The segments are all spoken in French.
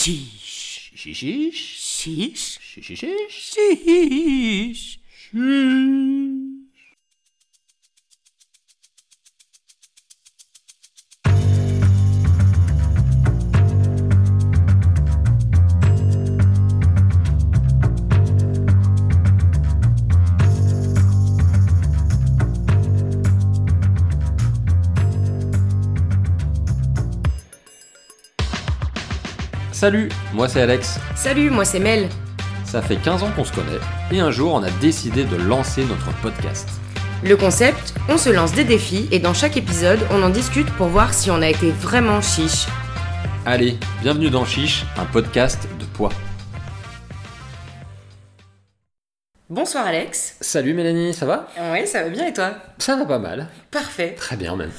Chiche. Chichiche. Chiche. Chichiche. Chiche. Salut, moi c'est Alex. Salut, moi c'est Mel. Ça fait 15 ans qu'on se connaît et un jour on a décidé de lancer notre podcast. Le concept, on se lance des défis et dans chaque épisode, on en discute pour voir si on a été vraiment chiche. Allez, bienvenue dans Chiche, un podcast de poids. Bonsoir Alex. Salut Mélanie, ça va? Ouais, ça va bien et toi? Ça va pas mal. Parfait. Très bien même.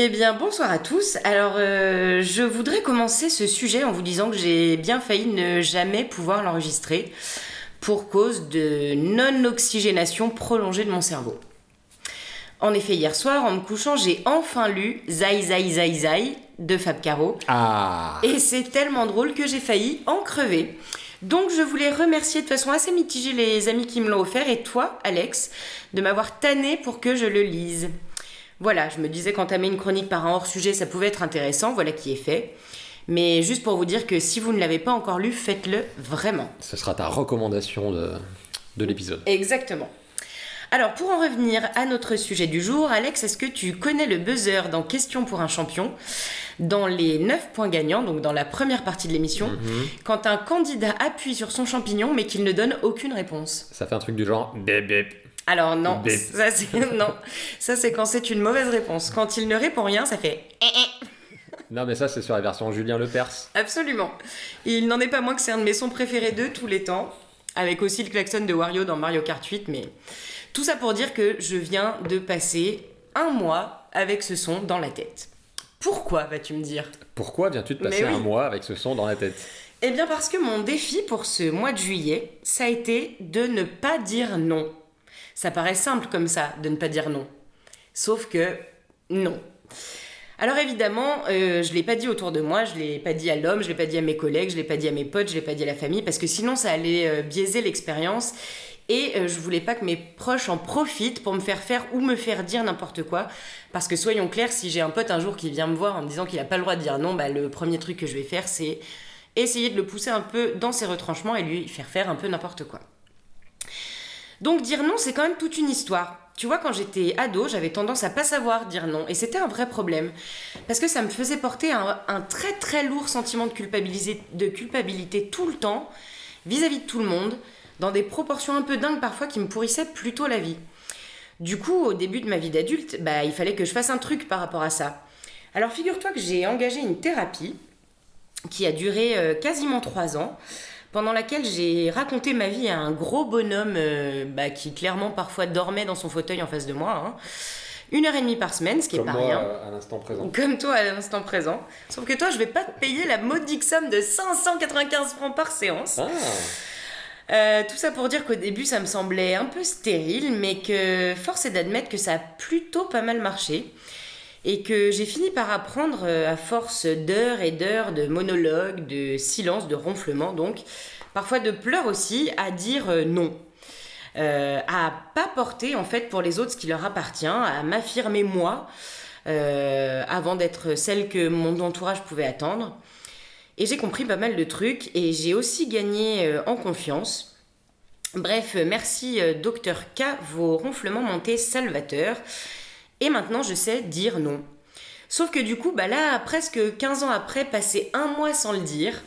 Eh bien, bonsoir à tous. Alors, euh, je voudrais commencer ce sujet en vous disant que j'ai bien failli ne jamais pouvoir l'enregistrer pour cause de non-oxygénation prolongée de mon cerveau. En effet, hier soir, en me couchant, j'ai enfin lu Zai Zai Zai Zai de Fab Caro. Ah Et c'est tellement drôle que j'ai failli en crever. Donc je voulais remercier de façon assez mitigée les amis qui me l'ont offert et toi, Alex, de m'avoir tanné pour que je le lise. Voilà, je me disais qu'entamer une chronique par un hors-sujet, ça pouvait être intéressant, voilà qui est fait. Mais juste pour vous dire que si vous ne l'avez pas encore lu, faites-le vraiment. Ce sera ta recommandation de, de l'épisode. Exactement. Alors, pour en revenir à notre sujet du jour, Alex, est-ce que tu connais le buzzer dans Question pour un champion? Dans les 9 points gagnants, donc dans la première partie de l'émission, quand un candidat appuie sur son champignon mais qu'il ne donne aucune réponse. Ça fait un truc du genre bip bip. Alors non, ça c'est non, ça c'est quand c'est une mauvaise réponse. Quand il ne répond rien, ça fait eh, eh. Non mais ça c'est sur la version Julien Lepers. absolument. Il n'en est pas moins que c'est un de mes sons préférés de tous les temps, avec aussi le klaxon de Wario dans Mario Kart 8, mais tout ça pour dire que je viens de passer un mois avec ce son dans la tête. Pourquoi vas-tu me dire? Pourquoi viens-tu de passer oui. un mois avec ce son dans la tête? Eh bien parce que mon défi pour ce mois de juillet, ça a été de ne pas dire non. Ça paraît simple comme ça, de ne pas dire non. Sauf que non. Alors évidemment, euh, je l'ai pas dit autour de moi, je l'ai pas dit à l'homme, je l'ai pas dit à mes collègues, je l'ai pas dit à mes potes, je l'ai pas dit à la famille, parce que sinon ça allait euh, biaiser l'expérience. Et euh, je voulais pas que mes proches en profitent pour me faire faire ou me faire dire n'importe quoi. Parce que soyons clairs, si j'ai un pote un jour qui vient me voir en me disant qu'il a pas le droit de dire non, bah, le premier truc que je vais faire, c'est essayer de le pousser un peu dans ses retranchements et lui faire faire un peu n'importe quoi. Donc dire non, c'est quand même toute une histoire. Tu vois, quand j'étais ado, j'avais tendance à pas savoir dire non, et c'était un vrai problème. Parce que ça me faisait porter un, très très lourd sentiment de culpabilité, de culpabilité tout le temps, vis-à-vis de tout le monde, dans des proportions un peu dingues parfois qui me pourrissaient plutôt la vie. Du coup, au début de ma vie d'adulte, bah, il fallait que je fasse un truc par rapport à ça. Alors figure-toi que j'ai engagé une thérapie qui a duré euh, quasiment trois ans, pendant laquelle j'ai raconté ma vie à un gros bonhomme euh, bah, qui clairement parfois dormait dans son fauteuil en face de moi. hein. Une heure et demie par semaine, ce qui est pas rien. euh, à l'instant présent. Comme toi à l'instant présent. Sauf que toi, je vais pas te payer la modique somme de 595 francs par séance. Ah Euh, tout ça pour dire qu'au début, ça me semblait un peu stérile, mais que force est d'admettre que ça a plutôt pas mal marché. Et que j'ai fini par apprendre, euh, à force d'heures et d'heures de monologues, de silence, de ronflements, donc, parfois de pleurs aussi, à dire euh, non. Euh, à pas porter en fait pour les autres ce qui leur appartient, à m'affirmer moi, euh, avant d'être celle que mon entourage pouvait attendre. Et j'ai compris pas mal de trucs et j'ai aussi gagné en confiance. Bref, merci Docteur K, vos ronflements m'ont été salvateurs. Et maintenant je sais dire non. Sauf que du coup, bah là, presque 15 ans après, passer un mois sans le dire,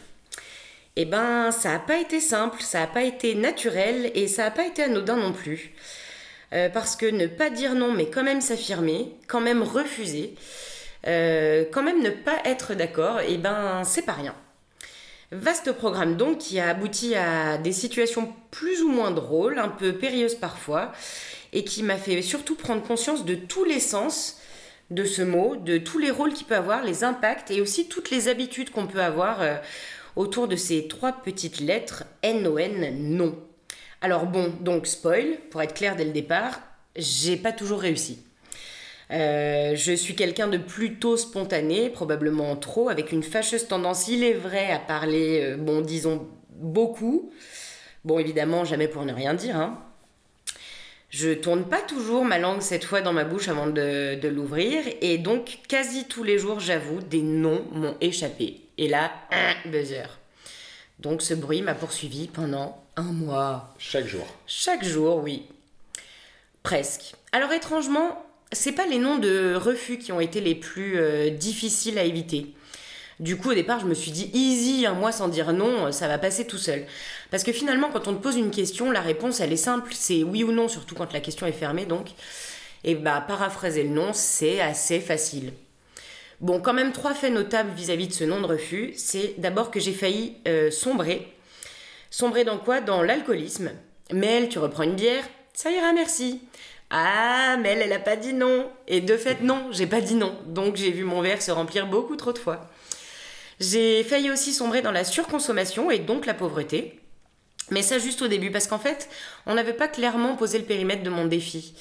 eh ben ça n'a pas été simple, ça n'a pas été naturel et ça n'a pas été anodin non plus. Euh, parce que ne pas dire non, mais quand même s'affirmer, quand même refuser, euh, quand même ne pas être d'accord, et ben c'est pas rien. Vaste programme donc qui a abouti à des situations plus ou moins drôles, un peu périlleuses parfois, et qui m'a fait surtout prendre conscience de tous les sens de ce mot, de tous les rôles qu'il peut avoir, les impacts et aussi toutes les habitudes qu'on peut avoir euh, autour de ces trois petites lettres N-O-N, non. Alors bon, donc spoil, pour être clair dès le départ, j'ai pas toujours réussi. Euh, je suis quelqu'un de plutôt spontané, probablement trop, avec une fâcheuse tendance, il est vrai, à parler, euh, bon, disons, beaucoup. Bon, évidemment, jamais pour ne rien dire. Hein. Je tourne pas toujours ma langue cette fois dans ma bouche avant de, de l'ouvrir, et donc quasi tous les jours, j'avoue, des noms m'ont échappé. Et là, un buzzer. Donc ce bruit m'a poursuivi pendant un mois. Chaque jour. Chaque jour, oui. Presque. Alors étrangement, c'est pas les noms de refus qui ont été les plus euh, difficiles à éviter. Du coup, au départ, je me suis dit easy, un mois sans dire non, ça va passer tout seul. Parce que finalement, quand on te pose une question, la réponse, elle est simple, c'est oui ou non, surtout quand la question est fermée, donc. Et bah, paraphraser le non, c'est assez facile. Bon, quand même, trois faits notables vis-à-vis de ce non de refus. C'est d'abord que j'ai failli euh, sombrer. Sombrer dans quoi? Dans l'alcoolisme. Mel, tu reprends une bière Ça ira, merci. Ah, Mel, elle a pas dit non. Et de fait, non, j'ai pas dit non. Donc j'ai vu mon verre se remplir beaucoup trop de fois. J'ai failli aussi sombrer dans la surconsommation et donc la pauvreté. Mais ça juste au début, parce qu'en fait, on n'avait pas clairement posé le périmètre de mon défi.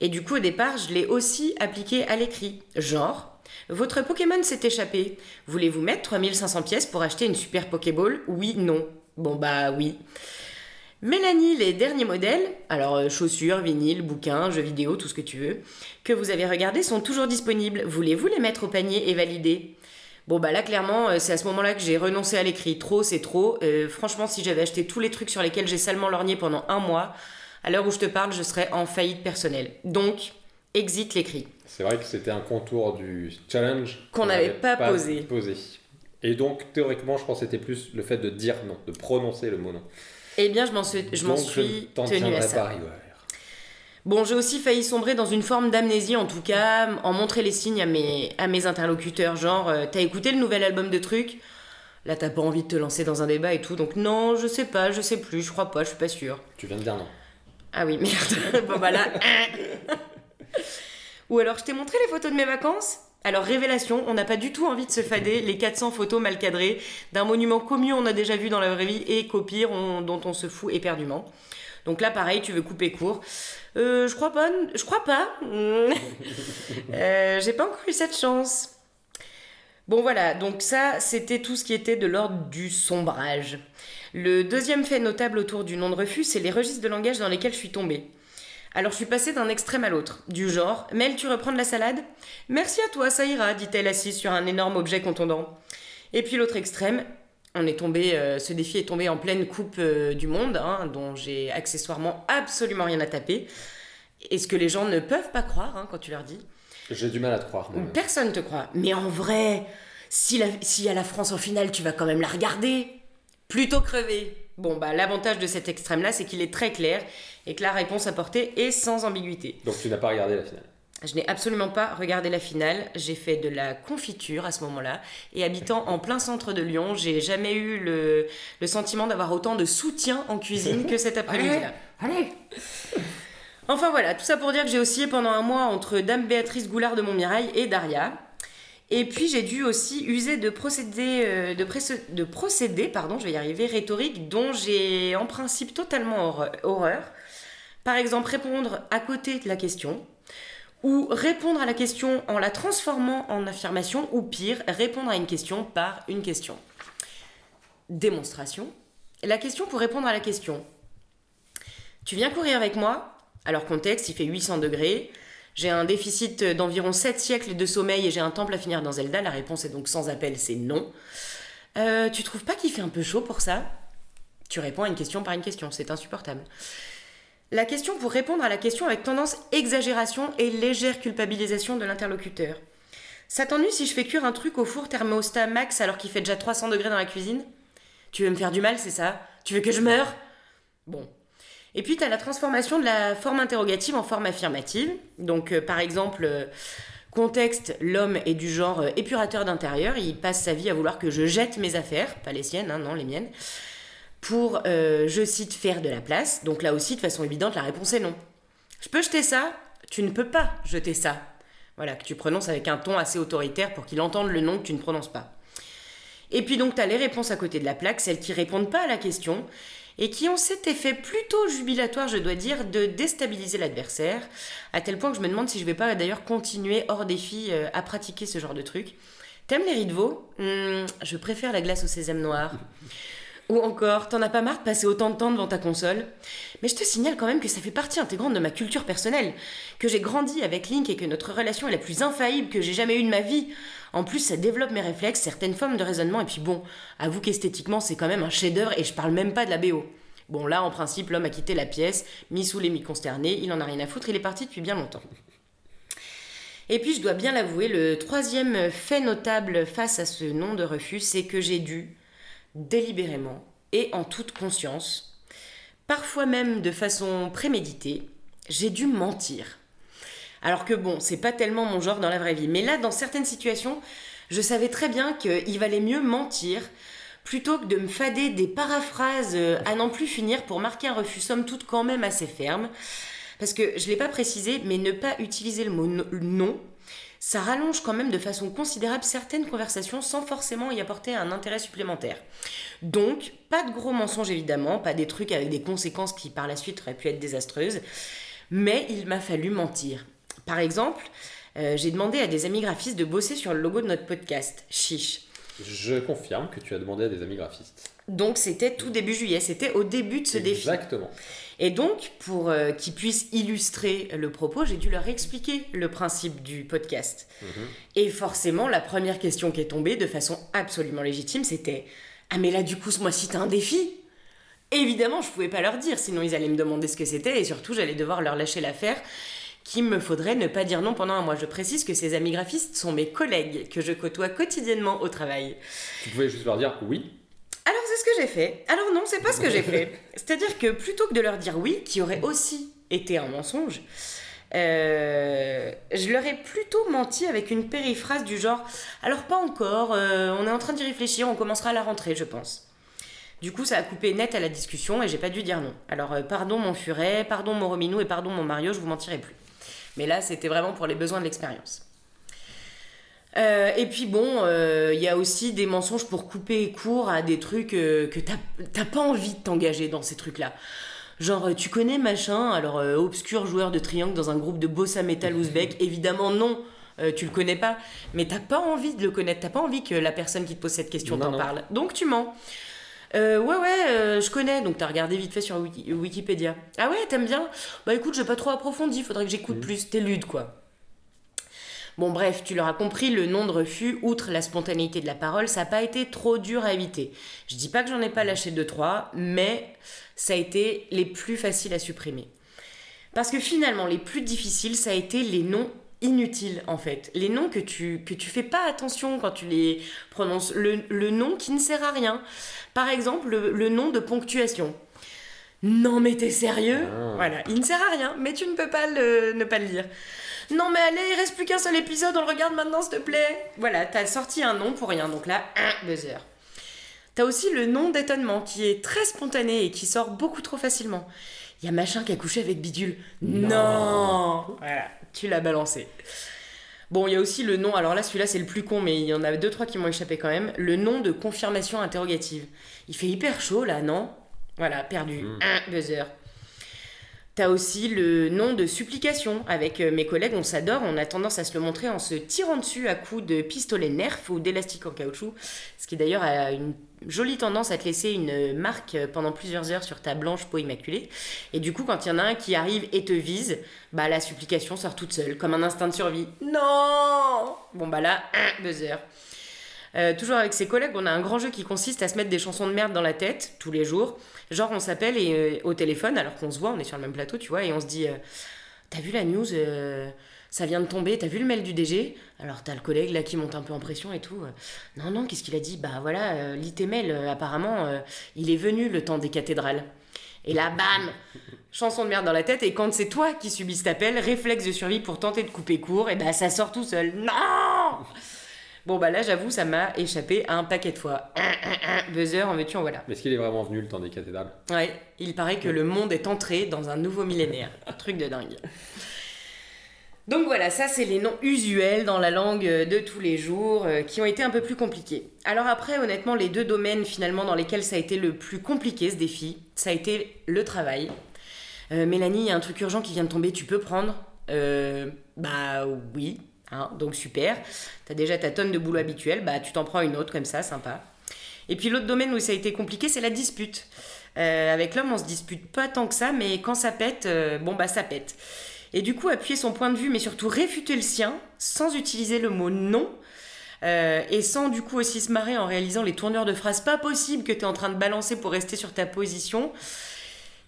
Et du coup, au départ, je l'ai aussi appliqué à l'écrit. Genre, votre Pokémon s'est échappé. Voulez-vous mettre 3500 pièces pour acheter une super Pokéball? Oui, non. Bon bah oui. Mélanie, les derniers modèles, alors euh, chaussures, vinyles, bouquins, jeux vidéo, tout ce que tu veux, que vous avez regardés sont toujours disponibles. Voulez-vous les mettre au panier et valider? Bon bah là clairement euh, c'est à ce moment-là que j'ai renoncé à l'écrit. Trop c'est trop. Euh, franchement si j'avais acheté tous les trucs sur lesquels j'ai salement lorgné pendant un mois, à l'heure où je te parle je serais en faillite personnelle. Donc exit l'écrit. C'est vrai que c'était un contour du challenge Qu'on n'avait pas posé. Et donc, théoriquement, je pense que c'était plus le fait de dire non, de prononcer le mot non. Eh bien, je m'en suis, je m'en Donc, je suis t'en tenue à ça. pas rigueur. Bon, j'ai aussi failli sombrer dans une forme d'amnésie, en tout cas, en montrer les signes à mes, à mes interlocuteurs, genre, euh, t'as écouté le nouvel album de trucs? Là, t'as pas envie de te lancer dans un débat et tout, donc non, je sais pas, je sais plus, je crois pas, je suis pas sûre. Tu viens de dire non. Ah oui, merde. bon, bah là. Ou alors, je t'ai montré les photos de mes vacances? Alors, révélation, on n'a pas du tout envie de se fader les 400 photos mal cadrées d'un monument commun on a déjà vu dans la vraie vie et qu'au pire, on- dont on se fout éperdument. Donc là, pareil, tu veux couper court. Euh, je crois pas. Je crois pas. Euh, J'ai pas encore eu cette chance. Bon voilà, donc ça, c'était tout ce qui était de l'ordre du sombrage. Le deuxième fait notable autour du nom de refus, c'est les registres de langage dans lesquels je suis tombée. Alors je suis passée d'un extrême à l'autre, du genre Mel, tu reprends de la salade Merci à toi, ça ira, dit-elle assise sur un énorme objet contondant. Et puis l'autre extrême, on est tombé, euh, ce défi est tombé en pleine coupe euh, du monde, hein, dont j'ai accessoirement absolument rien à taper. Et ce que les gens ne peuvent pas croire hein, quand tu leur dis. J'ai du mal à te croire. moi. Personne te croit. Mais en vrai, si s'il y a la France en finale, tu vas quand même la regarder. Plutôt crever. Bon, bah l'avantage de cet extrême-là, c'est qu'il est très clair et que la réponse apportée est sans ambiguïté. Donc tu n'as pas regardé la finale. Je n'ai absolument pas regardé la finale. J'ai fait de la confiture à ce moment-là. Et habitant en plein centre de Lyon, j'ai jamais eu le, le sentiment d'avoir autant de soutien en cuisine que cet après-midi-là. Allez Enfin voilà, tout ça pour dire que j'ai oscillé pendant un mois entre Dame Béatrice Goulard de Montmirail et Daria. Et puis j'ai dû aussi user de procédés, euh, de, de procédés pardon, je vais y arriver, rhétoriques dont j'ai en principe totalement horreur. Par exemple, répondre à côté de la question, ou répondre à la question en la transformant en affirmation, ou pire, répondre à une question par une question. Démonstration. La question pour répondre à la question. Tu viens courir avec moi? Alors contexte, il fait 800 degrés. J'ai un déficit d'environ 7 siècles de sommeil et j'ai un temple à finir dans Zelda. La réponse est donc sans appel, c'est non. Euh, tu trouves pas qu'il fait un peu chaud pour ça? Tu réponds à une question par une question, c'est insupportable. La question pour répondre à la question avec tendance exagération et légère culpabilisation de l'interlocuteur. Ça si je fais cuire un truc au four thermostat max alors qu'il fait déjà 300 degrés dans la cuisine? Tu veux me faire du mal, c'est ça? Tu veux que je meure? Bon, et puis, tu as la transformation de la forme interrogative en forme affirmative. Donc, euh, par exemple, euh, contexte, l'homme est du genre euh, épurateur d'intérieur. Il passe sa vie à vouloir que je jette mes affaires, pas les siennes, hein, non, les miennes, pour, euh, je cite, faire de la place. Donc là aussi, de façon évidente, la réponse est non. Je peux jeter ça Tu ne peux pas jeter ça. Voilà, que tu prononces avec un ton assez autoritaire pour qu'il entende le nom que tu ne prononces pas. Et puis donc, tu as les réponses à côté de la plaque, celles qui répondent pas à la question. et qui ont cet effet plutôt jubilatoire, je dois dire, de déstabiliser l'adversaire, à tel point que je me demande si je vais pas d'ailleurs continuer hors défi euh, à pratiquer ce genre de truc. T'aimes les riz de veau? Hmm, Je préfère la glace au sésame noir. Ou encore, t'en as pas marre de passer autant de temps devant ta console? Mais je te signale quand même que ça fait partie intégrante de ma culture personnelle, que j'ai grandi avec Link et que notre relation est la plus infaillible que j'ai jamais eue de ma vie. En plus, ça développe mes réflexes, certaines formes de raisonnement, et puis bon, avoue qu'esthétiquement, c'est quand même un chef-d'œuvre et je parle même pas de la BO. Bon, là, en principe, l'homme a quitté la pièce, mis sous les mi-consterné, il en a rien à foutre, il est parti depuis bien longtemps. Et puis, je dois bien l'avouer, le troisième fait notable face à ce nom de refus, c'est que j'ai dû, délibérément et en toute conscience, parfois même de façon préméditée, j'ai dû mentir. Alors que bon, c'est pas tellement mon genre dans la vraie vie, mais là, dans certaines situations, je savais très bien qu'il valait mieux mentir plutôt que de me fader des paraphrases euh, à n'en plus finir pour marquer un refus somme toute quand même assez ferme. Parce que je l'ai pas précisé, mais ne pas utiliser le mot no- non, ça rallonge quand même de façon considérable certaines conversations sans forcément y apporter un intérêt supplémentaire. Donc, pas de gros mensonges évidemment, pas des trucs avec des conséquences qui par la suite auraient pu être désastreuses, mais il m'a fallu mentir. Par exemple, euh, j'ai demandé à des amis graphistes de bosser sur le logo de notre podcast, Chiche. Je confirme que tu as demandé à des amis graphistes. Donc c'était tout début juillet, c'était au début de ce défi. Exactement. Et donc, pour euh, qu'ils puissent illustrer le propos, j'ai dû leur expliquer le principe du podcast. Mhm. Et forcément, la première question qui est tombée, de façon absolument légitime, c'était Ah, mais là, du coup, ce mois-ci, t'as un défi Évidemment, je pouvais pas leur dire, sinon ils allaient me demander ce que c'était, et surtout, j'allais devoir leur lâcher l'affaire qu'il me faudrait ne pas dire non pendant un mois. Je précise que ces amis graphistes sont mes collègues que je côtoie quotidiennement au travail. Tu pouvais juste leur dire oui. Alors c'est ce que j'ai fait. Alors non, c'est pas ce que j'ai fait. C'est-à-dire que plutôt que de leur dire oui, qui aurait aussi été un mensonge, euh, je leur ai plutôt menti avec une périphrase du genre Alors pas encore, euh, on est en train d'y réfléchir, on commencera à la rentrée, je pense. Du coup, ça a coupé net à la discussion et j'ai pas dû dire non. Alors, euh, pardon mon furet, pardon mon Rominou et pardon mon Mario, je vous mentirai plus. Mais là, c'était vraiment pour les besoins de l'expérience. Euh, et puis bon, euh, il y a aussi des mensonges pour couper court à des trucs euh, que t'as pas envie de t'engager dans ces trucs-là. Genre, tu connais machin, alors obscur joueur de triangle dans un groupe de bossa metal ouzbek, évidemment non, tu le connais pas, mais t'as pas envie de le connaître, t'as pas envie que la personne qui te pose cette question t'en parle. Donc tu mens. Euh, ouais, ouais, euh, je connais, donc t'as regardé vite fait sur Wiki- Wikipédia. Ah ouais, t'aimes bien? Bah écoute, j'ai pas trop approfondi, faudrait que j'écoute plus, t'es lude quoi. Bon bref, tu l'auras compris, le nom de refus, outre la spontanéité de la parole, ça n'a pas été trop dur à éviter. Je dis pas que j'en ai pas lâché deux trois, mais ça a été les plus faciles à supprimer. Parce que finalement, les plus difficiles, ça a été les noms inutiles en fait. Les noms que tu, que tu fais pas attention quand tu les prononces. Le, le nom qui ne sert à rien. Par exemple, le, le nom de ponctuation. Non mais t'es sérieux? Ah. Voilà, il ne sert à rien, mais tu ne peux pas le, ne pas le lire. Non mais allez, il reste plus qu'un seul épisode, on le regarde maintenant s'il te plaît. Voilà, t'as sorti un nom pour rien, donc là, un buzzer. T'as aussi le nom d'étonnement qui est très spontané et qui sort beaucoup trop facilement. Il y a machin qui a couché avec Bidule. Non, Voilà, tu l'as balancé. Bon, il y a aussi le nom, alors là celui-là c'est le plus con, mais il y en a deux, trois qui m'ont échappé quand même. Le nom de confirmation interrogative. Il fait hyper chaud là, non? Voilà, perdu. Mm. Un buzzer. T'as aussi le nom de supplication. Avec euh, mes collègues, on s'adore, on a tendance à se le montrer en se tirant dessus à coups de pistolet nerf ou d'élastique en caoutchouc. Ce qui d'ailleurs a une jolie tendance à te laisser une marque euh, pendant plusieurs heures sur ta blanche peau immaculée. Et du coup, quand il y en a un qui arrive et te vise, bah la supplication sort toute seule, comme un instinct de survie. Non Bon bah là, un buzzer. Euh, toujours avec ses collègues, on a un grand jeu qui consiste à se mettre des chansons de merde dans la tête tous les jours. Genre, on s'appelle et, euh, au téléphone alors qu'on se voit, on est sur le même plateau, tu vois, et on se dit euh, T'as vu la news Ça vient de tomber, t'as vu le mail du DG Alors, t'as le collègue là qui monte un peu en pression et tout. non, non, qu'est-ce qu'il a dit? Bah voilà, euh, apparemment, il est venu le temps des cathédrales. Et là, bam Chanson de merde dans la tête, et quand c'est toi qui subis cet appel, réflexe de survie pour tenter de couper court, et bah ça sort tout seul. Non Bon bah là j'avoue ça m'a échappé un paquet de fois. Un, un, un, buzzer en veux-tu en voilà. Mais est-ce qu'il est vraiment venu le temps des cathédrales? Ouais, il paraît que le monde est entré dans un nouveau millénaire. Un truc de dingue. Donc voilà, ça c'est les noms usuels dans la langue de tous les jours euh, qui ont été un peu plus compliqués. Alors après, honnêtement, les deux domaines finalement dans lesquels ça a été le plus compliqué ce défi, ça a été le travail. Euh, Mélanie, il y a un truc urgent qui vient de tomber, tu peux prendre? Euh, Bah oui, hein, donc super. T'as déjà ta tonne de boulot habituel, bah tu t'en prends une autre comme ça, sympa. Et puis l'autre domaine où ça a été compliqué, c'est la dispute. Euh, avec l'homme, on se dispute pas tant que ça, mais quand ça pète, euh, bon bah ça pète. Et du coup, appuyer son point de vue, mais surtout réfuter le sien, sans utiliser le mot non, euh, et sans du coup aussi se marrer en réalisant les tourneurs de phrases pas possibles que tu es en train de balancer pour rester sur ta position,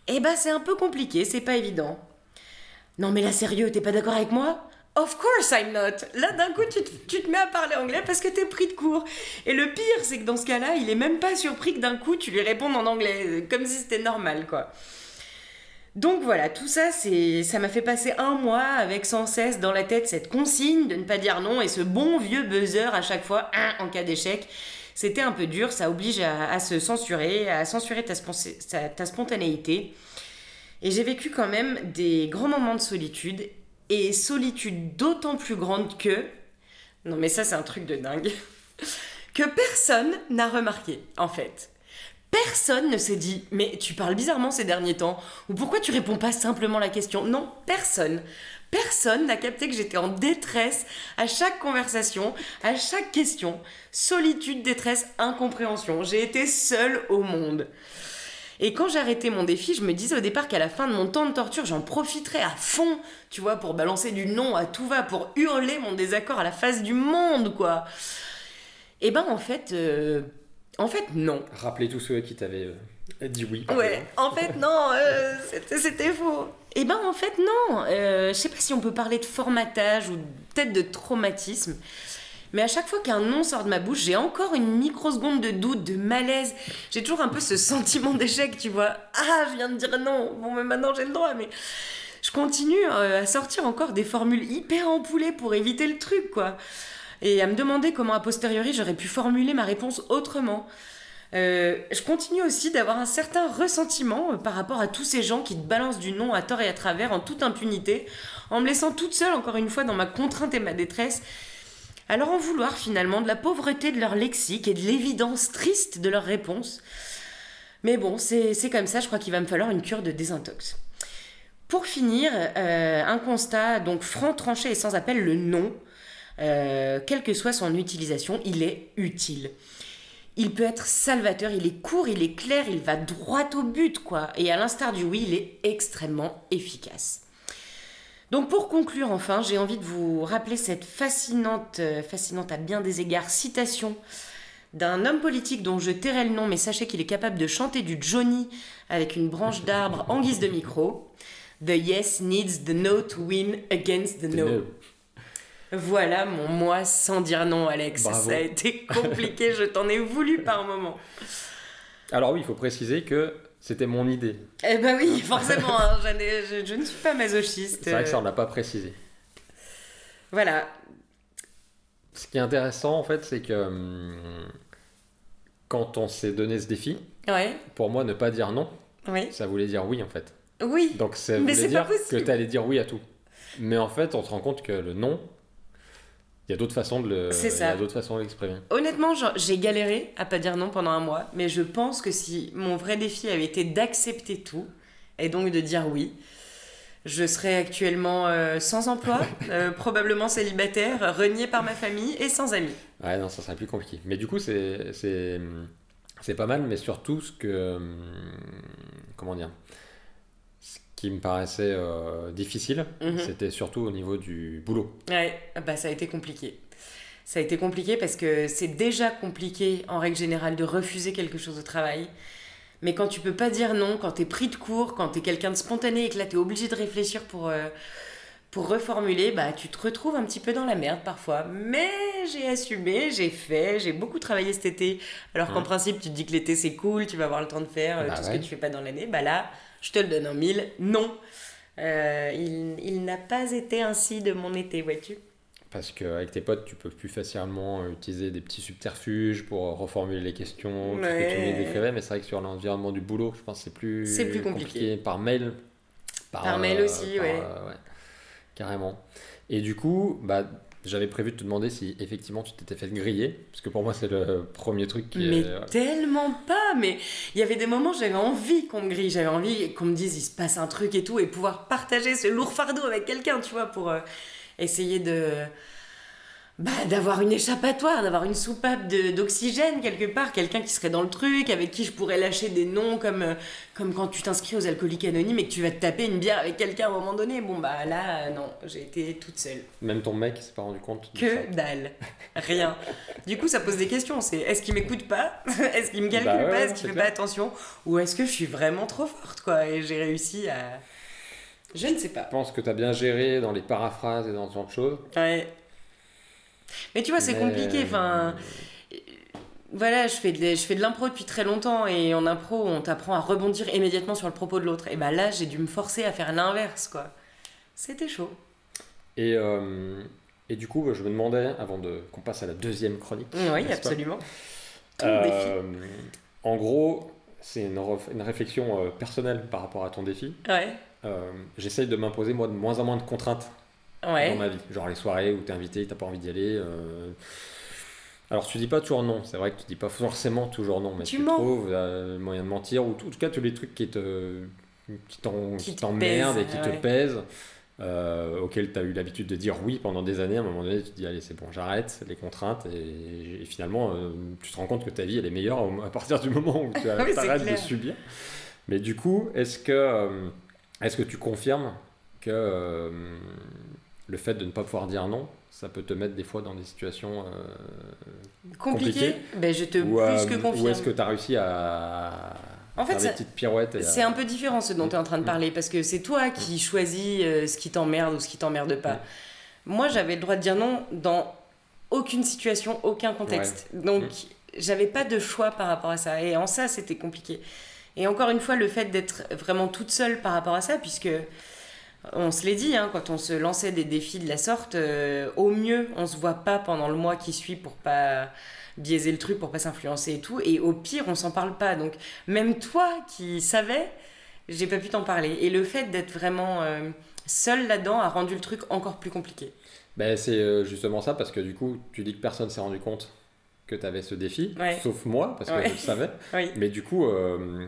eh bah c'est un peu compliqué, c'est pas évident. Non mais là sérieux, t'es pas d'accord avec moi? Of course I'm not. Là d'un coup tu te, tu te mets à parler anglais parce que t'es pris de court. Et le pire c'est que dans ce cas-là, il est même pas surpris que d'un coup tu lui répondes en anglais, euh, comme si c'était normal quoi. Donc voilà, tout ça, c'est, ça m'a fait passer un mois avec sans cesse dans la tête cette consigne de ne pas dire non et ce bon vieux buzzer à chaque fois, hein, en cas d'échec. C'était un peu dur, ça oblige à, se censurer, à censurer ta- ta spontanéité. Et j'ai vécu quand même des grands moments de solitude, et solitude d'autant plus grande que... Non mais ça c'est un truc de dingue. que personne n'a remarqué, en fait. Personne ne s'est dit, mais tu parles bizarrement ces derniers temps, ou pourquoi tu réponds pas simplement à la question? Non, personne. Personne n'a capté que j'étais en détresse à chaque conversation, à chaque question. Solitude, détresse, incompréhension. J'ai été seule au monde. Et quand arrêté mon défi, je me disais au départ qu'à la fin de mon temps de torture, j'en profiterais à fond, tu vois, pour balancer du non à tout va, pour hurler mon désaccord à la face du monde, quoi. Et ben en fait, euh, en fait non. Rappelez tous ceux qui t'avaient euh, dit oui. Ouais, en fait non, euh, c'était- faux. Et ben en fait non. Je sais pas si on peut parler de formatage ou peut-être de traumatisme. Mais à chaque fois qu'un nom sort de ma bouche, j'ai encore une microseconde de doute, de malaise. J'ai toujours un peu ce sentiment d'échec, tu vois. Ah, je viens de dire non. Bon, mais maintenant j'ai le droit, mais je continue euh, à sortir encore des formules hyper empoulées pour éviter le truc, quoi. Et à me demander comment a posteriori j'aurais pu formuler ma réponse autrement. Euh, je continue aussi d'avoir un certain ressentiment euh, par rapport à tous ces gens qui te balancent du nom à tort et à travers en toute impunité, en me laissant toute seule encore une fois dans ma contrainte et ma détresse, leur en vouloir finalement de la pauvreté de leur lexique et de l'évidence triste de leurs réponses. Mais bon, c'est c'est comme ça, je crois qu'il va me falloir une cure de désintox. Pour finir, euh, un constat donc franc, tranché et sans appel, le non, euh, quelle que soit son utilisation, il est utile. Il peut être salvateur, il est court, il est clair, il va droit au but, quoi. Et à l'instar du oui, il est extrêmement efficace. Donc pour conclure enfin, j'ai envie de vous rappeler cette fascinante, euh, fascinante à bien des égards citation d'un homme politique dont je tairai le nom, mais sachez qu'il est capable de chanter du Johnny avec une branche d'arbre en guise de micro. The yes needs the no to win against the no. No. Voilà mon moi sans dire non, Alex. Bravo. Ça a été compliqué, je t'en ai voulu par moment. Alors oui, il faut préciser que c'était mon idée. Eh ben oui, forcément, hein, je, ne suis pas masochiste. C'est vrai que ça, on l'a pas précisé. Voilà. Ce qui est intéressant, en fait, c'est que hum, quand on s'est donné ce défi, Ouais, pour moi, ne pas dire non, oui. ça voulait dire oui, en fait. Oui. Donc ça voulait c'est dire que tu allais dire oui à tout. Mais en fait, on se rend compte que le non, il y a d'autres façons de le, C'est il y ça. a d'autres façons de l'exprimer. Honnêtement, j'ai galéré à pas dire non pendant un mois, mais je pense que si mon vrai défi avait été d'accepter tout, et donc de dire oui, je serais actuellement euh, sans emploi, euh, probablement célibataire, renié par ma famille et sans amis. Ouais, non, ça serait plus compliqué. Mais du coup, c'est c'est c'est pas mal, mais surtout ce que comment dire, qui me paraissait euh, difficile, Mhm. c'était surtout au niveau du boulot. Ouais, bah ça a été compliqué. Ça a été compliqué parce que c'est déjà compliqué en règle générale de refuser quelque chose au travail. Mais quand tu peux pas dire non, quand t'es pris de court, quand t'es quelqu'un de spontané et que là t'es obligé de réfléchir pour, euh, pour reformuler, bah tu te retrouves un petit peu dans la merde parfois. Mais j'ai assumé, j'ai fait, j'ai beaucoup travaillé cet été. Alors qu'en Mhm. principe tu te dis que l'été c'est cool, tu vas avoir le temps de faire euh, Bah tout ce que tu fais pas dans l'année. Bah là, je te le donne en mille, non. Euh, il il n'a pas été ainsi de mon été, vois-tu. Parce qu'avec tes potes, tu peux plus facilement euh, utiliser des petits subterfuges pour reformuler les questions, tout ce que tu Ouais. nous décrivais. Mais c'est vrai que sur l'environnement du boulot, je pense que c'est plus, C'est plus compliqué. Par mail. Par mail aussi, ouais. euh, carrément. Et du coup, bah, j'avais prévu de te demander si effectivement tu t'étais fait griller, parce que pour moi c'est le premier truc qui Mais est... tellement pas Mais il y avait des moments où j'avais envie qu'on me grille, j'avais envie qu'on me dise il se passe un truc et tout, et pouvoir partager ce lourd fardeau avec quelqu'un, tu vois, pour euh, essayer de. Bah, d'avoir une échappatoire, d'avoir une soupape d'oxygène quelque part, quelqu'un qui serait dans le truc, avec qui je pourrais lâcher des noms comme, euh, comme quand tu t'inscris aux alcooliques anonymes et que tu vas te taper une bière avec quelqu'un à un moment donné. Bon, bah là, euh, non, j'ai été toute seule. Même ton mec s'est pas rendu compte de ça. Que dalle. Rien. Du coup, ça pose des questions. C'est est-ce qu'il m'écoute pas? Est-ce qu'il me calcule Bah ouais, pas? Est-ce qu'il fait clair. pas attention? Ou est-ce que je suis vraiment trop forte, quoi? Et j'ai réussi à. Je ne sais pas. Je pense que tu as bien géré dans les paraphrases et dans ce genre de choses. Ouais. Mais tu vois, c'est compliqué. euh, Enfin. Voilà, je fais, de, je fais de l'impro depuis très longtemps et en impro, on t'apprend à rebondir immédiatement sur le propos de l'autre. Et bah là, j'ai dû me forcer à faire l'inverse, quoi. C'était chaud. Et, euh, et du coup, je me demandais, avant de qu'on passe à la deuxième chronique, Oui, absolument. Ton défi. Euh, en gros, c'est une, réflexion personnelle par rapport à ton défi. Ouais. Euh, J'essaye de m'imposer, moi, de moins en moins de contraintes dans Ouais. ma vie. Genre les soirées où t'es invité, t'as pas envie d'y aller. euh. Alors tu dis pas toujours non, c'est vrai que tu dis pas forcément toujours non, mais Tu tu, trouves euh, moyen de mentir, ou en tout cas tous les trucs qui te qui t'emmerdent et qui ouais. te pèsent, euh, auxquels tu as eu l'habitude de dire oui pendant des années, à un moment donné tu te dis allez c'est bon j'arrête les contraintes et, et finalement euh, tu te rends compte que ta vie elle est meilleure à partir du moment où tu Oui, arrêtes de subir. Mais du coup, est-ce que, euh, est-ce que tu confirmes que le fait de ne pas pouvoir dire non, ça peut te mettre des fois dans des situations euh, Compliqué, compliquées ben, Je te ou, plus euh, que ou confirme. est-ce que tu as réussi à, En fait, faire ça- des petites pirouettes et à- C'est un peu différent ce dont tu es en train de Mm. parler parce que c'est toi qui choisis euh, ce qui t'emmerde ou ce qui t'emmerde pas. Mm. Moi, j'avais le droit de dire non dans aucune situation, aucun contexte. Donc, Mm. j'avais pas de choix par rapport à ça. Et en ça, c'était compliqué. Et encore une fois, le fait d'être vraiment toute seule par rapport à ça, puisque on se l'est dit, hein, quand on se lançait des défis de la sorte, euh, au mieux, on se voit pas pendant le mois qui suit pour pas biaiser le truc, pour pas s'influencer et tout. Et au pire, on s'en parle pas. Donc, même toi qui savais, j'ai pas pu t'en parler. Et le fait d'être vraiment euh, seule là-dedans a rendu le truc encore plus compliqué. Ben, c'est euh, justement ça, parce que du coup, tu dis que personne s'est rendu compte que tu avais ce défi, Ouais. sauf moi, parce que Ouais. je le savais. Oui. Mais du coup, euh,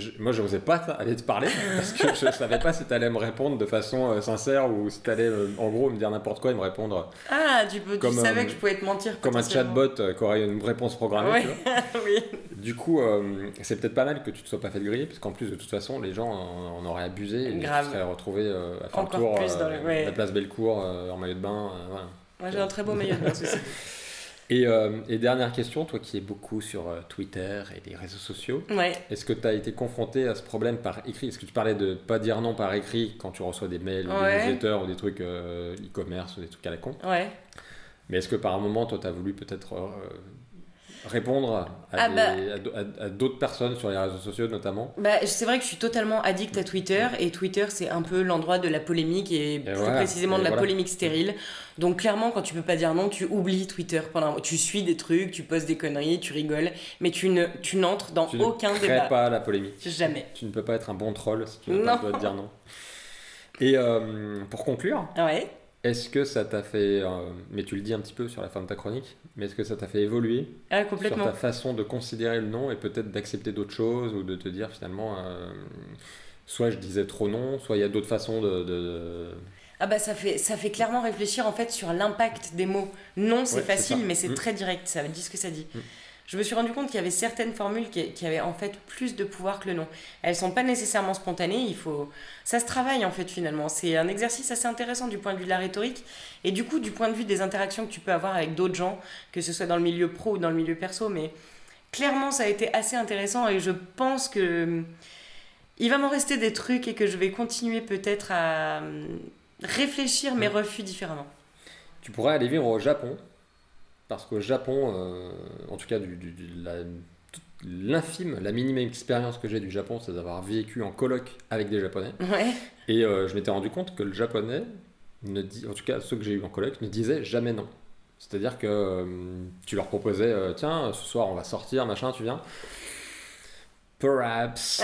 je- moi, je n'osais pas aller te parler, parce que je ne savais pas si tu allais me répondre de façon euh, sincère ou si tu allais, en gros, me dire n'importe quoi et me répondre Ah, tu, peux, tu savais euh, que je pouvais te mentir. comme un chatbot euh, qui aurait une réponse programmée. Ouais. tu vois. oui. Du coup, euh, c'est peut-être pas mal que tu te sois pas fait griller, parce qu'en plus, de toute façon, les gens en, en auraient abusé et Grave. tu serais retrouvé euh, à faire Encore le tour euh, ouais. la place Bellecour euh, en maillot de bain. euh, voilà. Moi, j'ai un très beau maillot de bain. Et, euh, et dernière question, toi qui es beaucoup sur euh, Twitter et les réseaux sociaux, Ouais. est-ce que tu as été confronté à ce problème par écrit? Est-ce que tu parlais de pas dire non par écrit quand tu reçois des mails ou Ouais. des newsletters ou des trucs euh, e-commerce ou des trucs à la con Ouais. Mais est-ce que par un moment, toi, tu as voulu peut-être répondre à, Ah bah. à d'autres personnes sur les réseaux sociaux notamment Bah, c'est vrai que je suis totalement addict à Twitter et Twitter c'est un peu l'endroit de la polémique et, plus voilà, précisément et de la voilà. polémique stérile. Donc clairement quand tu peux pas dire non, tu oublies Twitter pendant un- tu suis des trucs, tu postes des conneries, tu rigoles, mais tu ne tu n'entres dans Tu ne aucun crées débat. pas la polémique. Jamais. Tu ne peux pas être un bon troll si tu le droit de dire non. Et euh, pour conclure, Ouais. Est-ce que ça t'a fait, euh, mais tu le dis un petit peu sur la fin de ta chronique, mais est-ce que ça t'a fait évoluer Ah, sur ta façon de considérer le non et peut-être d'accepter d'autres choses ou de te dire finalement, euh, soit je disais trop non, soit il y a d'autres façons de... de- Ah bah ça fait ça fait clairement réfléchir en fait sur l'impact des mots. Non, c'est Ouais, facile mais c'est Mm. très direct, ça dit ce que ça dit. Mm. Je me suis rendu compte qu'il y avait certaines formules qui, qui avaient en fait plus de pouvoir que le non. Elles sont pas nécessairement spontanées, il faut ça se travaille en fait finalement. C'est un exercice assez intéressant du point de vue de la rhétorique et du coup du point de vue des interactions que tu peux avoir avec d'autres gens, que ce soit dans le milieu pro ou dans le milieu perso, mais clairement ça a été assez intéressant et je pense que il va m'en rester des trucs et que je vais continuer peut-être à hum, réfléchir mes refus différemment. Tu pourrais aller vivre au Japon, parce qu'au Japon, euh, en tout cas, du, du- du- la- toute l'infime, la minime expérience que j'ai du Japon, c'est d'avoir vécu en coloc avec des Japonais. Ouais. Et euh, je m'étais rendu compte que le japonais, ne dit, en tout cas ceux que j'ai eu en coloc, ne disaient jamais non. C'est-à-dire que euh, tu leur proposais, euh, tiens, ce soir on va sortir, machin, tu viens. Perhaps.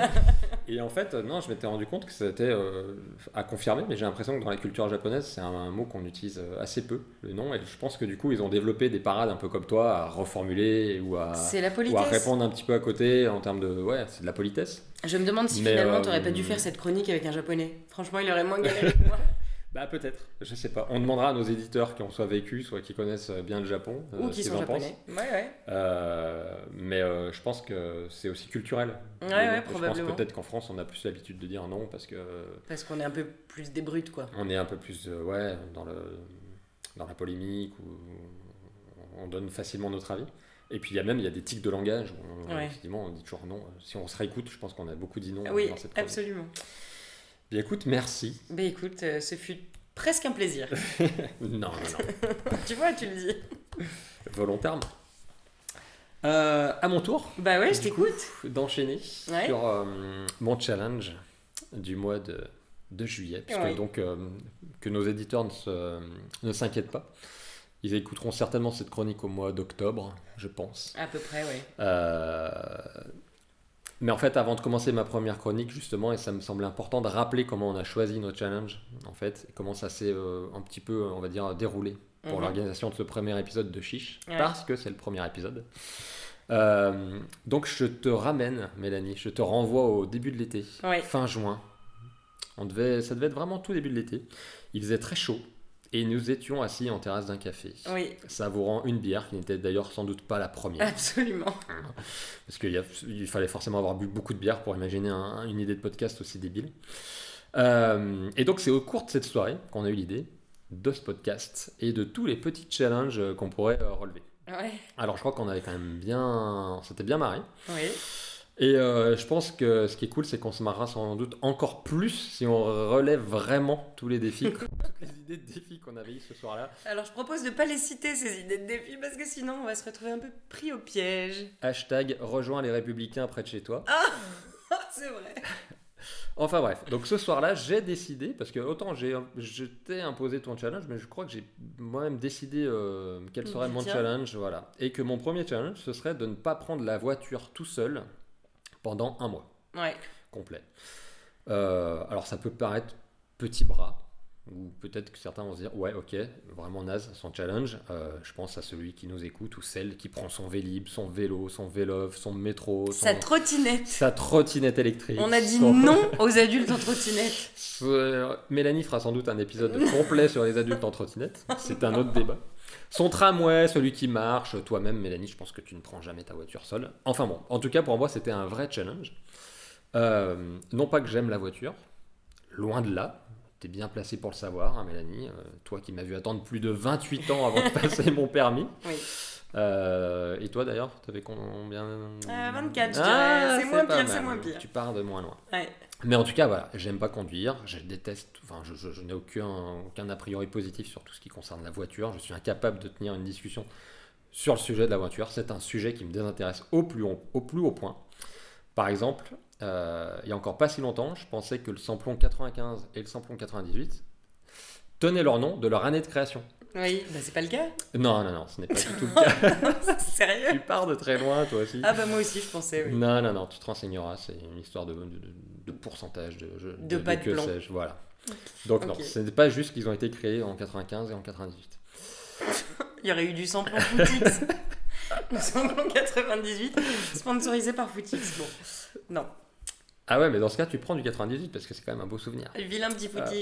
et en fait, euh, non, je m'étais rendu compte que c'était euh, à confirmer, mais j'ai l'impression que dans la culture japonaise, c'est un, un mot qu'on utilise euh, assez peu, le nom, et je pense que du coup, ils ont développé des parades un peu comme toi à reformuler ou à, la ou à répondre un petit peu à côté en termes de. Ouais, c'est de la politesse. Je me demande si Mais, finalement euh, t'aurais pas dû faire cette chronique avec un japonais. Franchement, il aurait moins galéré que moi. Bah, peut-être, je sais pas. On demandera à nos éditeurs qui ont soit vécu, soit qui connaissent bien le Japon. euh, Ou ce qui qu'ils sont japonais. Ouais, ouais. Euh, mais euh, je pense que c'est aussi culturel. Ouais, ouais, bon, Je probablement. pense peut-être qu'en France, on a plus l'habitude de dire non parce que Parce qu'on est un peu plus des brutes, quoi. on est un peu plus euh, ouais, dans, le, dans la polémique ou on donne facilement notre avis. Et puis il y a même il y a des tics de langage où on, Ouais. on dit toujours non. Si on se réécoute, je pense qu'on a beaucoup dit non oui, dans cette absolument. Bien écoute, merci. Ben écoute, euh, ce fut presque un plaisir. Non, non, non. tu vois, tu le dis. volontairement. Euh, à mon tour. Bah ouais, je t'écoute. D'enchaîner Ouais. sur euh, mon challenge du mois de, de juillet, puisque Ouais. donc euh, que nos éditeurs ne, se- ne s'inquiètent pas. Ils écouteront certainement cette chronique au mois d'octobre, je pense. À peu près, ouais. Euh, Mais en fait, avant de commencer ma première chronique, justement, et ça me semblait important de rappeler comment on a choisi nos challenges, en fait, et comment ça s'est euh, un petit peu, on va dire, déroulé pour Mhm. l'organisation de ce premier épisode de Chiche, Ouais. parce que c'est le premier épisode. Euh, donc je te ramène, Mélanie, je te renvoie au début de l'été, Ouais. fin juin. On devait, ça devait être vraiment tout début de l'été. Il faisait très chaud et nous étions assis en terrasse d'un café, Oui, savourant une bière qui n'était d'ailleurs sans doute pas la première. absolument. Parce qu'il fallait forcément avoir bu beaucoup de bière pour imaginer un- une idée de podcast aussi débile. Euh, et donc c'est au cours de cette soirée qu'on a eu l'idée de ce podcast et de tous les petits challenges qu'on pourrait euh, relever. Ouais, Alors je crois qu'on avait quand même bien... C'était bien marré. oui. Et euh, je pense que ce qui est cool, c'est qu'on se marrera sans doute encore plus si on relève vraiment tous les défis, toutes les idées de défis qu'on avait eues ce soir-là. Alors je propose de pas les citer ces idées de défi parce que sinon on va se retrouver un peu pris au piège. Hashtag rejoins les républicains près de chez toi. Ah, c'est vrai. Enfin bref, donc ce soir-là, j'ai décidé, parce que autant j'ai, je t'ai imposé ton challenge, mais je crois que j'ai moi-même décidé euh, quel serait mon challenge, voilà. Et que mon premier challenge, ce serait de ne pas prendre la voiture tout seul pendant un mois Ouais. complet. Euh, alors ça peut paraître petit bras, ou peut-être que certains vont se dire, ouais ok, vraiment naze son challenge. Euh, je pense à celui qui nous écoute, ou celle qui prend son vélib, son vélo, son vélove, son métro, son... Sa trottinette. sa trottinette électrique. On a dit son- non aux adultes en trottinette. euh, Mélanie fera sans doute un épisode complet sur les adultes en trottinette. C'est un autre débat. Son tramway, celui qui marche. Toi-même, Mélanie, je pense que tu ne prends jamais ta voiture seule. Enfin bon, en tout cas, pour moi, c'était un vrai challenge. Euh, non pas que j'aime la voiture, loin de là. T'es bien placé pour le savoir, hein, Mélanie. Euh, toi qui m'as vu attendre plus de 28 ans avant de passer mon permis. Oui. Euh, et toi d'ailleurs, t'avais combien Euh, 24, je Ah, dirais. C'est moins pire, c'est moins pire. Tu pars de moins loin. Ouais. Mais en tout cas, voilà, j'aime pas conduire, je déteste, enfin, je, je- je n'ai aucun, aucun a priori positif sur tout ce qui concerne la voiture. Je suis incapable de tenir une discussion sur le sujet de la voiture. C'est un sujet qui me désintéresse au plus haut, au plus haut point. Par exemple, euh, il y a encore pas si longtemps, je pensais que le samplon 95 et le samplon 98 tenaient leur nom de leur année de création. Oui, bah c'est pas le cas. Non, non, non, ce n'est pas du tout le cas. Sérieux tu pars de très loin, toi aussi. Ah bah moi aussi je pensais, oui. Non, non, non, tu te renseigneras, c'est une histoire de, de, de- de pourcentage, de, je- De pas de que plan. sais-je, voilà. Donc non, Ok. ce n'est pas juste qu'ils ont été créés en 95 et en 98. Il y aurait eu du samplon Footix. Le samplon 98, sponsorisé par Footix. Bon, non. Ah ouais, mais dans ce cas, tu prends du 98 parce que c'est quand même un beau souvenir. Le vilain petit Footix.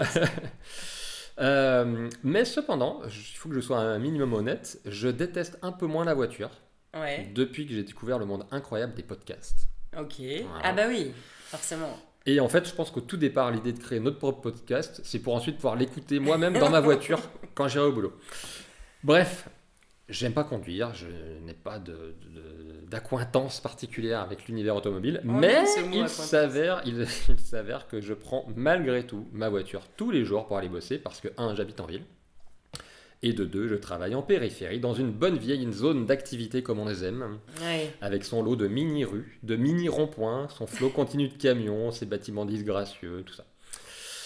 Euh, mais cependant, il faut que je sois un minimum honnête, je déteste un peu moins la voiture Ouais, depuis que j'ai découvert le monde incroyable des podcasts. ok. Voilà. Ah bah oui, forcément. Et en fait, je pense qu'au tout départ, l'idée de créer notre propre podcast, c'est pour ensuite pouvoir l'écouter moi-même dans ma voiture quand j'irai au boulot. Bref, j'aime pas conduire, je n'ai pas d'acquaintance particulière avec l'univers automobile, On mais il s'avère, il, il s'avère que je prends malgré tout ma voiture tous les jours pour aller bosser parce que, un, j'habite en ville. Et de deux, je travaille en périphérie, dans une bonne vieille zone d'activité comme on les aime Ouais. avec son lot de mini-rues, de mini-ronds-points, son flot continu de camions, ses bâtiments disgracieux, tout ça.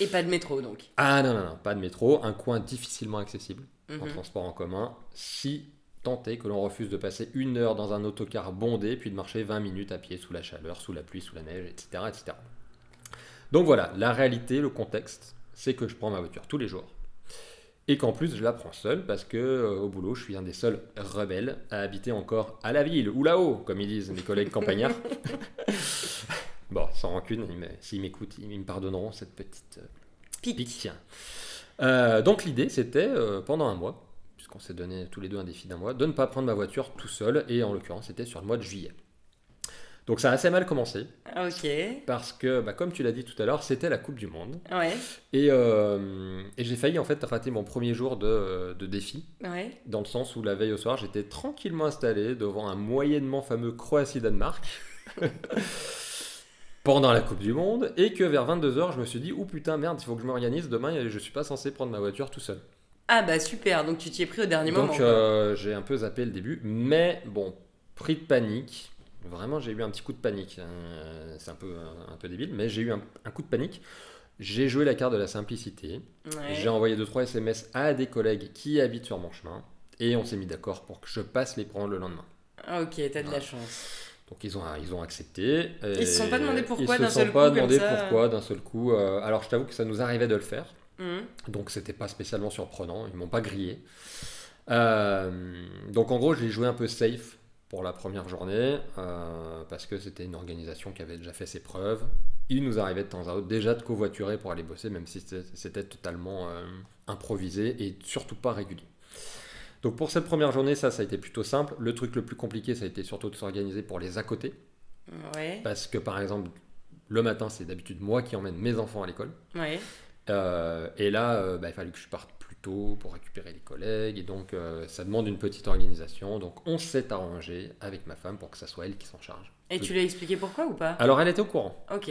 Et pas de métro donc. Ah non, non, non, pas de métro, un coin difficilement accessible en Mhm. transport en commun, si tenter que l'on refuse de passer une heure dans un autocar bondé, puis de marcher 20 minutes à pied sous la chaleur, sous la pluie, sous la neige, etc. etc. Donc voilà, la réalité, le contexte, c'est que je prends ma voiture tous les jours. Et qu'en plus, je la prends seule parce que euh, au boulot, je suis un des seuls rebelles à habiter encore à la ville ou là-haut, comme ils disent mes collègues campagnards. bon, sans rancune, s'ils m'écoutent, ils me pardonneront cette petite euh, Pique. pique. Euh, donc l'idée, c'était euh, pendant un mois, puisqu'on s'est donné tous les deux un défi d'un mois, de ne pas prendre ma voiture tout seul. Et en l'occurrence, c'était sur le mois de juillet. Donc ça a assez mal commencé Ok. parce que, bah, comme tu l'as dit tout à l'heure, c'était la Coupe du Monde. Ouais. Et, euh, et j'ai failli en fait rater mon premier jour de, de défi, Ouais. dans le sens où la veille au soir, j'étais tranquillement installé devant un moyennement fameux Croatie-Danemark pendant la Coupe du Monde, et que vers 22h, je me suis dit, oh putain, merde, il faut que je m'organise, demain, je suis pas censé prendre ma voiture tout seul. Ah bah super, donc tu t'y es pris au dernier moment. Donc euh, j'ai un peu zappé le début, mais bon, pris de panique. Vraiment, j'ai eu un petit coup de panique. hein. C'est un peu, un, peu débile, mais j'ai eu un, un coup de panique. J'ai joué la carte de la simplicité. Ouais. J'ai envoyé 2-3 SMS à des collègues qui habitent sur mon chemin. Et on s'est mis d'accord pour que je passe les prendre le lendemain. Ah, ok, t'as de la chance. Donc ils ont, ils ont accepté. Ils se sont pas demandé pourquoi Ils d'un se seul sont pas coup, comme demandé ça. pourquoi d'un seul coup. Euh, alors je t'avoue que ça nous arrivait de le faire. Mhm. Donc c'était pas spécialement surprenant, ils m'ont pas grillé. Euh, donc en gros, j'ai joué un peu safe pour la première journée euh, parce que c'était une organisation qui avait déjà fait ses preuves. Il nous arrivait de temps à autre déjà de covoiturer pour aller bosser, même si c'était- c'était totalement euh, improvisé et surtout pas régulier. Donc pour cette première journée, ça, ça a été plutôt simple. Le truc le plus compliqué, ça a été surtout de s'organiser pour les à côté. Ouais. Parce que par exemple, le matin, c'est d'habitude moi qui emmène mes enfants à l'école. Ouais. Euh, et là, euh, bah, il fallait que je parte plus tôt pour récupérer les collègues. Et donc, euh, ça demande une petite organisation. Donc, on s'est arrangé avec ma femme pour que ça soit elle qui s'en charge. Et tu lui as expliqué pourquoi ou pas? Alors, elle était au courant. Ok.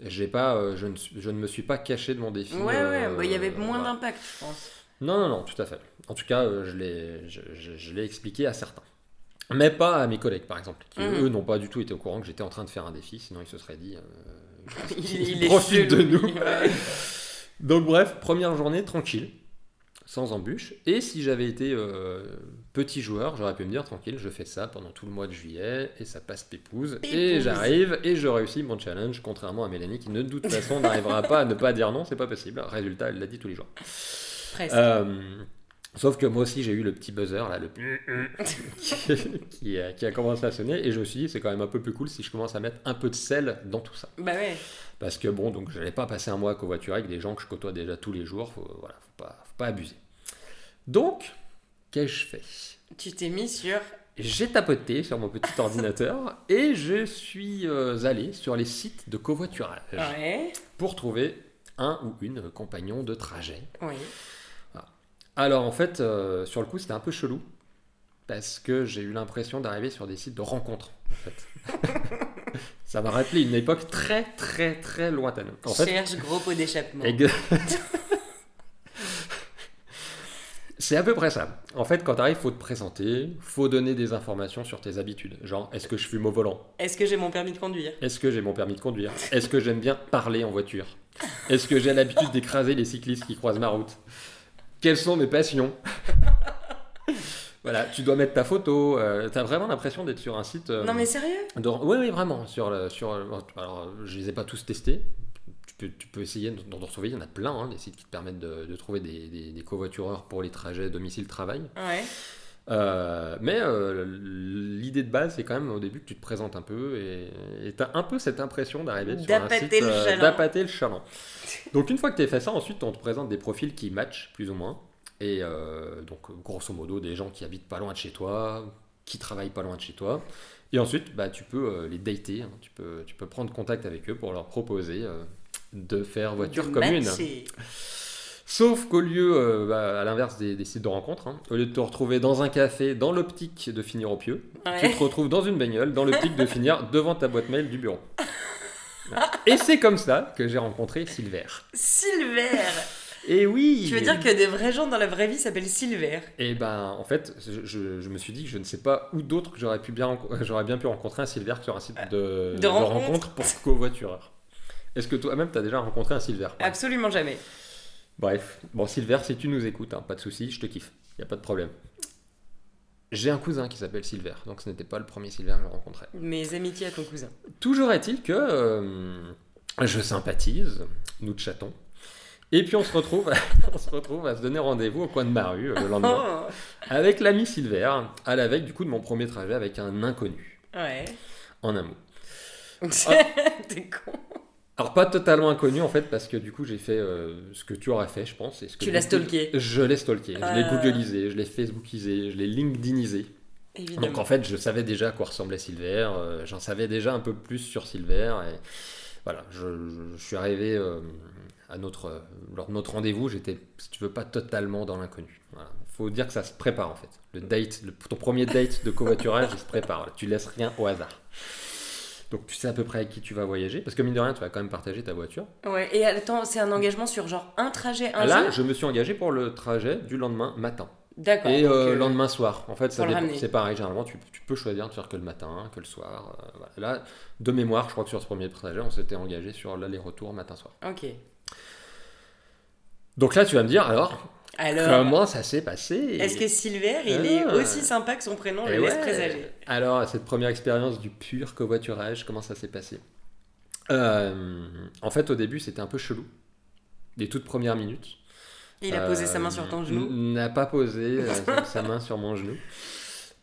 J'ai pas, euh, je, ne, je ne me suis pas caché de mon défi. Ouais, ouais, bah, il y avait moins voilà. d'impact, je pense. Non, non, non, tout à fait. En tout cas, euh, je l'ai je, je- je l'ai expliqué à certains. Mais pas à mes collègues, par exemple, qui Mhm. eux n'ont pas du tout été au courant que j'étais en train de faire un défi. Sinon, ils se seraient dit. euh, Il, il profite de nous. Ouais. Donc bref, première journée tranquille, sans embûche. Et si j'avais été euh, petit joueur, j'aurais pu me dire tranquille, je fais ça pendant tout le mois de juillet et ça passe pépouze. Et Pépouze. j'arrive et je réussis mon challenge, contrairement à Mélanie qui de toute façon n'arrivera pas à ne pas dire non, c'est pas possible. Résultat, elle l'a dit tous les jours. Presque. Euh, sauf que moi aussi j'ai eu le petit buzzer là, le qui, qui a, qui a commencé à sonner et je me suis dit c'est quand même un peu plus cool si je commence à mettre un peu de sel dans tout ça. Bah ouais. Parce que bon, donc j'allais pas passer un mois à covoiturer avec des gens que je côtoie déjà tous les jours, faut, voilà, faut pas, faut pas abuser. Donc, qu'ai-je fait? Tu t'es mis sur. J'ai tapoté sur mon petit ordinateur et je suis euh, allé sur les sites de covoiturage Ouais. pour trouver un ou une compagnon de trajet. Oui. Alors en fait, euh, sur le coup, c'était un peu chelou parce que j'ai eu l'impression d'arriver sur des sites de rencontres. En fait. Ça m'a rappelé une époque très très très lointaine. En fait, Cherche gros pot d'échappement. C'est à peu près ça. En fait, quand tu arrives, faut te présenter, faut donner des informations sur tes habitudes. Genre, est-ce que je fume au volant? Est-ce que j'ai mon permis de conduire? Est-ce que j'ai mon permis de conduire? Est-ce que j'aime bien parler en voiture? Est-ce que j'ai l'habitude d'écraser les cyclistes qui croisent ma route? Quelles sont mes passions? Voilà, tu dois mettre ta photo. euh, T'as vraiment l'impression d'être sur un site. euh, Non mais sérieux? de- Oui, oui, vraiment. Sur le, sur, alors, je les ai pas tous testés. Tu peux, tu peux essayer d'en d'en retrouver. Il y en a plein, hein, des sites qui te permettent de, de trouver des, des, des covoitureurs pour les trajets domicile-travail. Ouais. Euh, mais euh, l'idée de base, c'est quand même au début que tu te présentes un peu et tu as un peu cette impression d'arriver sur un site euh, d'appâter le chaland. Donc une fois que tu as fait ça, ensuite on te présente des profils qui matchent plus ou moins. Et donc grosso modo des gens qui habitent pas loin de chez toi, qui travaillent pas loin de chez toi. Et ensuite bah, tu peux les dater, hein. tu, peux, tu peux prendre contact avec eux pour leur proposer de faire voiture De commune. matcher. Sauf qu'au lieu, euh, bah, à l'inverse des, des sites de rencontres, hein, au lieu de te retrouver dans un café, dans l'optique de finir au pieu, tu te retrouves dans une bagnole, dans l'optique de finir devant ta boîte mail du bureau. Et c'est comme ça que j'ai rencontré Silver. Silver Et oui Tu veux dire que des vrais gens dans la vraie vie s'appellent Silver Et ben, en fait, je, je- je me suis dit que je ne sais pas où d'autre que j'aurais pu bien, renco- j'aurais bien pu rencontrer un Silver que sur un site de, De rencontre. pour covoitureurs. Est-ce que toi-même, tu as déjà rencontré un Silver Absolument jamais. Bref, bon, Silver, si tu nous écoutes, hein, pas de souci, je te kiffe, y a pas de problème. j'ai un cousin qui s'appelle Silver, donc ce n'était pas le premier Silver que je rencontrais. Mes amitiés à ton cousin. Toujours est-il que euh, je sympathise, nous chattons, et puis on se retrouve, on se retrouve à se donner rendez-vous au coin de ma rue euh, le lendemain Oh, avec l'ami Silver, à la veille du coup de mon premier trajet avec un inconnu, ouais. en un mot. T'es con. Alors pas totalement inconnu en fait parce que du coup j'ai fait euh, ce que tu aurais fait je pense. et ce que Tu l'as stalké. Je l'ai stalké, je l'ai Ah. googlisé, je l'ai facebookisé, je l'ai linkedinisé. Évidemment. Donc en fait je savais déjà à quoi ressemblait Silver, euh, j'en savais déjà un peu plus sur Silver et voilà, je, je- je suis arrivé euh, à notre, euh, lors de notre rendez-vous, j'étais si tu veux pas totalement dans l'inconnu. Voilà. Faut dire que ça se prépare en fait. Le date, le- ton premier date de covoiturage il se prépare, tu laisses rien au hasard. Donc tu sais à peu près avec qui tu vas voyager, parce que mine de rien tu vas quand même partager ta voiture. Ouais, et attends, c'est un engagement sur genre un trajet, un Là, jour je me suis engagé pour le trajet du lendemain matin D'accord. et euh, euh, lendemain soir. En fait, c'est pareil. Généralement, tu, tu peux choisir de faire que le matin, que le soir. euh, voilà. Là, de mémoire, je crois que sur ce premier trajet, on s'était engagé sur l'aller-retour matin-soir. Ok. Donc là, tu vas me dire, alors, Alors, comment ça s'est passé est-ce que Silver, il Ah. est aussi sympa que son prénom le laisse ouais. présager Alors, cette première expérience du pur covoiturage, comment ça s'est passé Euh, En fait, au début, c'était un peu chelou. Les toutes premières minutes. Il a posé sa main Euh, sur ton genou N'a pas posé euh, sa main sur mon genou.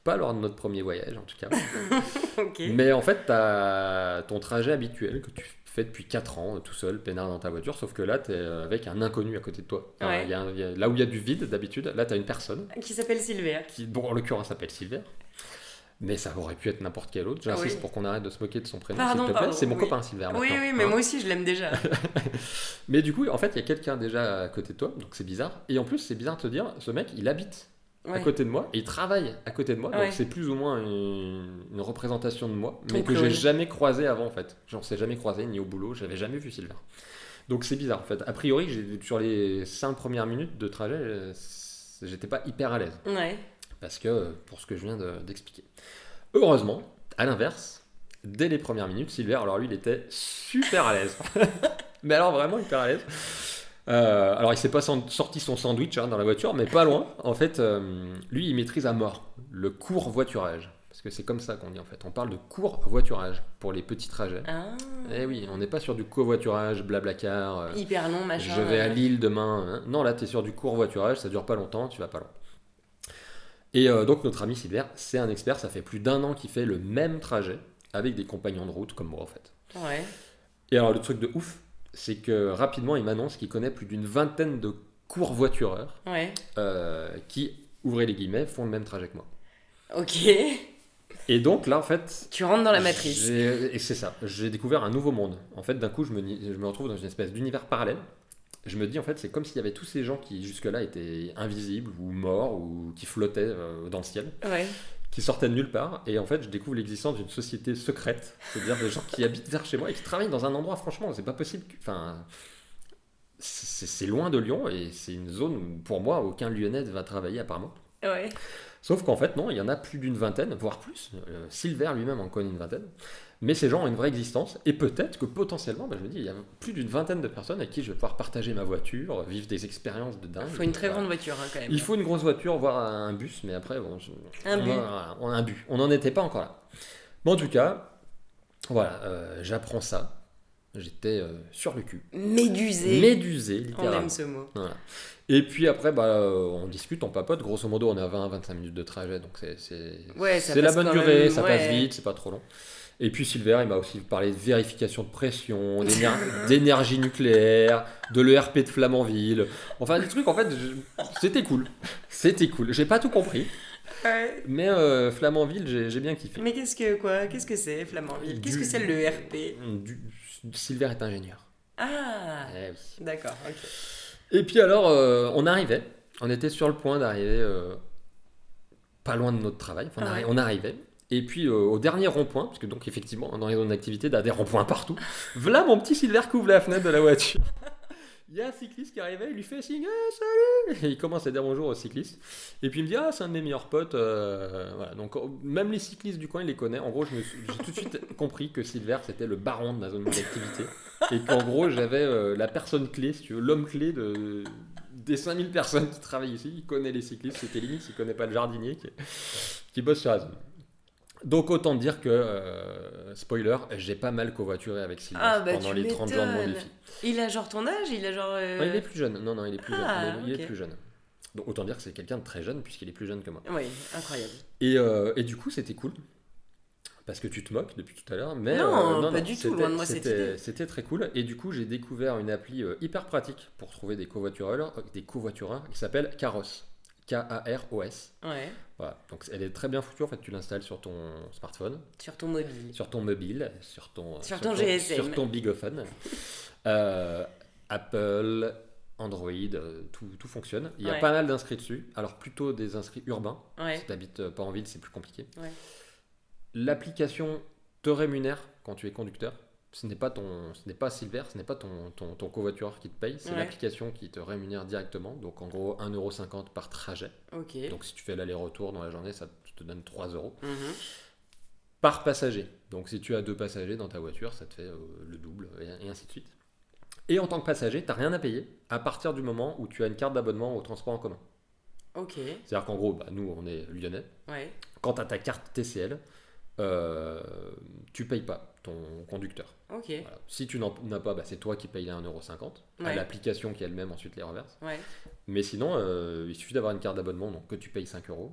Pas lors de notre premier voyage, en tout cas. Mais en fait, tu as ton trajet habituel que tu fais depuis 4 ans, euh, tout seul, peinard dans ta voiture, sauf que là, tu es avec un inconnu à côté de toi. Enfin, Ouais. il y a un- il y a- là où il y a du vide, d'habitude, là, tu as une personne Qui s'appelle Silver. qui, bon, en l'occurrence, s'appelle Silver. Mais ça aurait pu être n'importe quel autre. J'insiste Oui. pour qu'on arrête de se moquer de son prénom, s'il te plaît. pardon, C'est mon oui. copain Silver. Oui, oui, mais hein. moi aussi, je l'aime déjà. Mais du coup, en fait, il y a quelqu'un déjà à côté de toi, donc c'est bizarre. Et en plus, c'est bizarre de te dire, ce mec, il habite à côté de moi et il travaille à côté de moi, Ouais. donc c'est plus ou moins une, une représentation de moi, mais que j'ai jamais croisé avant en fait. J'en sais jamais croisé ni au boulot, j'avais jamais vu Silver. Donc c'est bizarre en fait. A priori, sur les 5 premières minutes de trajet, euh, j'étais pas hyper à l'aise Ouais. parce que pour ce que je viens de- d'expliquer. Heureusement, à l'inverse, dès les premières minutes, Silver, alors lui, il était super à l'aise. mais alors vraiment hyper à l'aise. Euh, alors il s'est pas sorti son sandwich hein, dans la voiture, mais pas loin. En fait, euh, lui, il maîtrise à mort le court voiturage. Parce que c'est comme ça qu'on dit en fait. On parle de court voiturage pour les petits trajets. Ah. Eh oui, on n'est pas sur du covoiturage, blablacar. euh, Hyper long, machin. je vais à Lille demain. hein. Non, là, tu es sur du court voiturage, ça dure pas longtemps, tu vas pas loin. Et euh, donc, notre ami Silver, c'est un expert, ça fait plus d'un an qu'il fait le même trajet avec des compagnons de route comme moi, en fait. Ouais. Et alors, le truc de ouf, c'est que rapidement, il m'annonce qu'il connaît plus d'une vingtaine de courts voitureurs Ouais. euh, qui, ouvrez les guillemets, font le même trajet que moi. Ok. Et donc, là, en fait. Tu rentres dans la matrice. Et c'est ça, j'ai découvert un nouveau monde. En fait, d'un coup, je me, je me retrouve dans une espèce d'univers parallèle. Je me dis, en fait, c'est comme s'il y avait tous ces gens qui, jusque-là, étaient invisibles ou morts ou qui flottaient euh, dans le ciel, Ouais. Qui sortaient de nulle part. Et en fait, je découvre l'existence d'une société secrète, c'est-à-dire des gens qui habitent vers chez moi et qui travaillent dans un endroit, franchement, c'est pas possible. Enfin. C'est loin de Lyon et c'est une zone où, pour moi, aucun Lyonnais va travailler apparemment. Ouais. Sauf qu'en fait, non, il y en a plus d'une vingtaine, voire plus. Euh, Silver lui-même en connaît une vingtaine. Mais ces gens ont une vraie existence. Et peut-être que potentiellement, bah, je me dis, il y a plus d'une vingtaine de personnes avec qui je vais pouvoir partager ma voiture, vivre des expériences de dingue. Il faut une très Voilà. grande voiture, hein, quand même. Il faut une grosse voiture, voire un bus, mais après, bon, je- Un on a- on a un but. On n'en était pas encore là. Mais en tout cas, voilà, euh, j'apprends ça. J'étais euh, sur le cul. Médusé. Médusé, On littéralement. aime ce mot. Voilà. Et puis après, bah, euh, on discute, on papote. Grosso modo, on a 20-25 minutes de trajet, donc c'est Ouais, la bonne durée, même, ça ouais. passe vite, c'est pas trop long. Et puis Silver, il m'a aussi parlé de vérification de pression, d'éner- d'énergie nucléaire, de l'ERP de Flamanville. Enfin, des trucs, en fait, je- c'était cool. C'était cool. J'ai pas tout compris, Ouais. mais euh, Flamanville, j'ai bien kiffé. Mais qu'est-ce que quoi Qu'est-ce que c'est Flamanville? Qu'est-ce que c'est le RP Du- Silver est ingénieur. Ah, Eh oui. d'accord. Ok. Et puis alors, euh, on arrivait. On était sur le point d'arriver euh, pas loin de notre travail. Enfin, on, arri- Ouais. on arrivait. Et puis euh, au dernier rond-point, parce que donc effectivement, dans les zones d'activité, il y a des ronds-points partout. Voilà mon petit Silver qui ouvre la fenêtre de la voiture. Il y a un cycliste qui arrivait, il lui fait signe, Ah, salut Et il commence à dire bonjour au cycliste. Et puis il me dit, ah, c'est un de mes meilleurs potes. euh, voilà. Donc euh, même les cyclistes du coin, il les connaît. En gros, j'ai tout de suite compris que Silver, c'était le baron de ma zone d'activité. Et qu'en gros, j'avais euh, la personne clé, si tu veux, l'homme clé de, des 5000 personnes qui travaillent ici, il connaît les cyclistes, c'était limite, il connaît pas le jardinier qui, qui bosse sur la zone. Donc autant dire que, euh, spoiler, j'ai pas mal covoituré avec Sylvain Ah, bah, pendant les 30 jours de mon défi. Il a genre ton âge Il a genre. euh, Non, il est plus jeune, non, non, il est plus Ah, jeune. Il est, il est plus jeune. Donc autant dire que c'est quelqu'un de très jeune puisqu'il est plus jeune que moi. Oui, incroyable. Et, euh, et du coup, c'était cool. Parce que tu te moques depuis tout à l'heure, mais Non, euh, pas du tout, c'était- loin de moi c'était-. C'était très cool. Et du coup, j'ai découvert une appli hyper pratique pour trouver des covoitureurs, des covoitureurs qui s'appelle Caros. K-A-R-O-S. Ouais. Voilà. Donc elle est très bien foutue. En fait, tu l'installes sur ton smartphone, Sur ton mobile. sur ton mobile, sur ton, Sur ton GSM. sur ton bigophone. Euh, Apple, Android, euh, tout, tout fonctionne. Il y a Ouais. pas mal d'inscrits dessus. Alors plutôt des inscrits urbains. Ouais. Si tu n'habites pas en ville, c'est plus compliqué. Ouais. L'application te rémunère quand tu es conducteur. Ce n'est pas ton, ce n'est pas Silver, ce n'est pas ton, ton, ton covoitureur qui te paye, c'est Ouais. l'application qui te rémunère directement. Donc en gros 1,50€ par trajet. Donc si tu fais l'aller-retour dans la journée, ça te donne 3 euros Mhm. par passager. Donc si tu as deux passagers dans ta voiture, ça te fait euh, le double et, et ainsi de suite. Et en tant que passager, tu n'as rien à payer à partir du moment où tu as une carte d'abonnement au transport en commun. Ok. C'est-à-dire qu'en gros, bah, nous on est lyonnais. Ouais. Quand tu as ta carte TCL, euh, tu payes pas ton conducteur. Ok. Voilà. Si tu n'en as pas, bah, c'est toi qui payes les 1,50€ à Ouais. l'application qui elle-même ensuite les reverse. Ouais. Mais sinon, euh, il suffit d'avoir une carte d'abonnement donc que tu payes 5 euros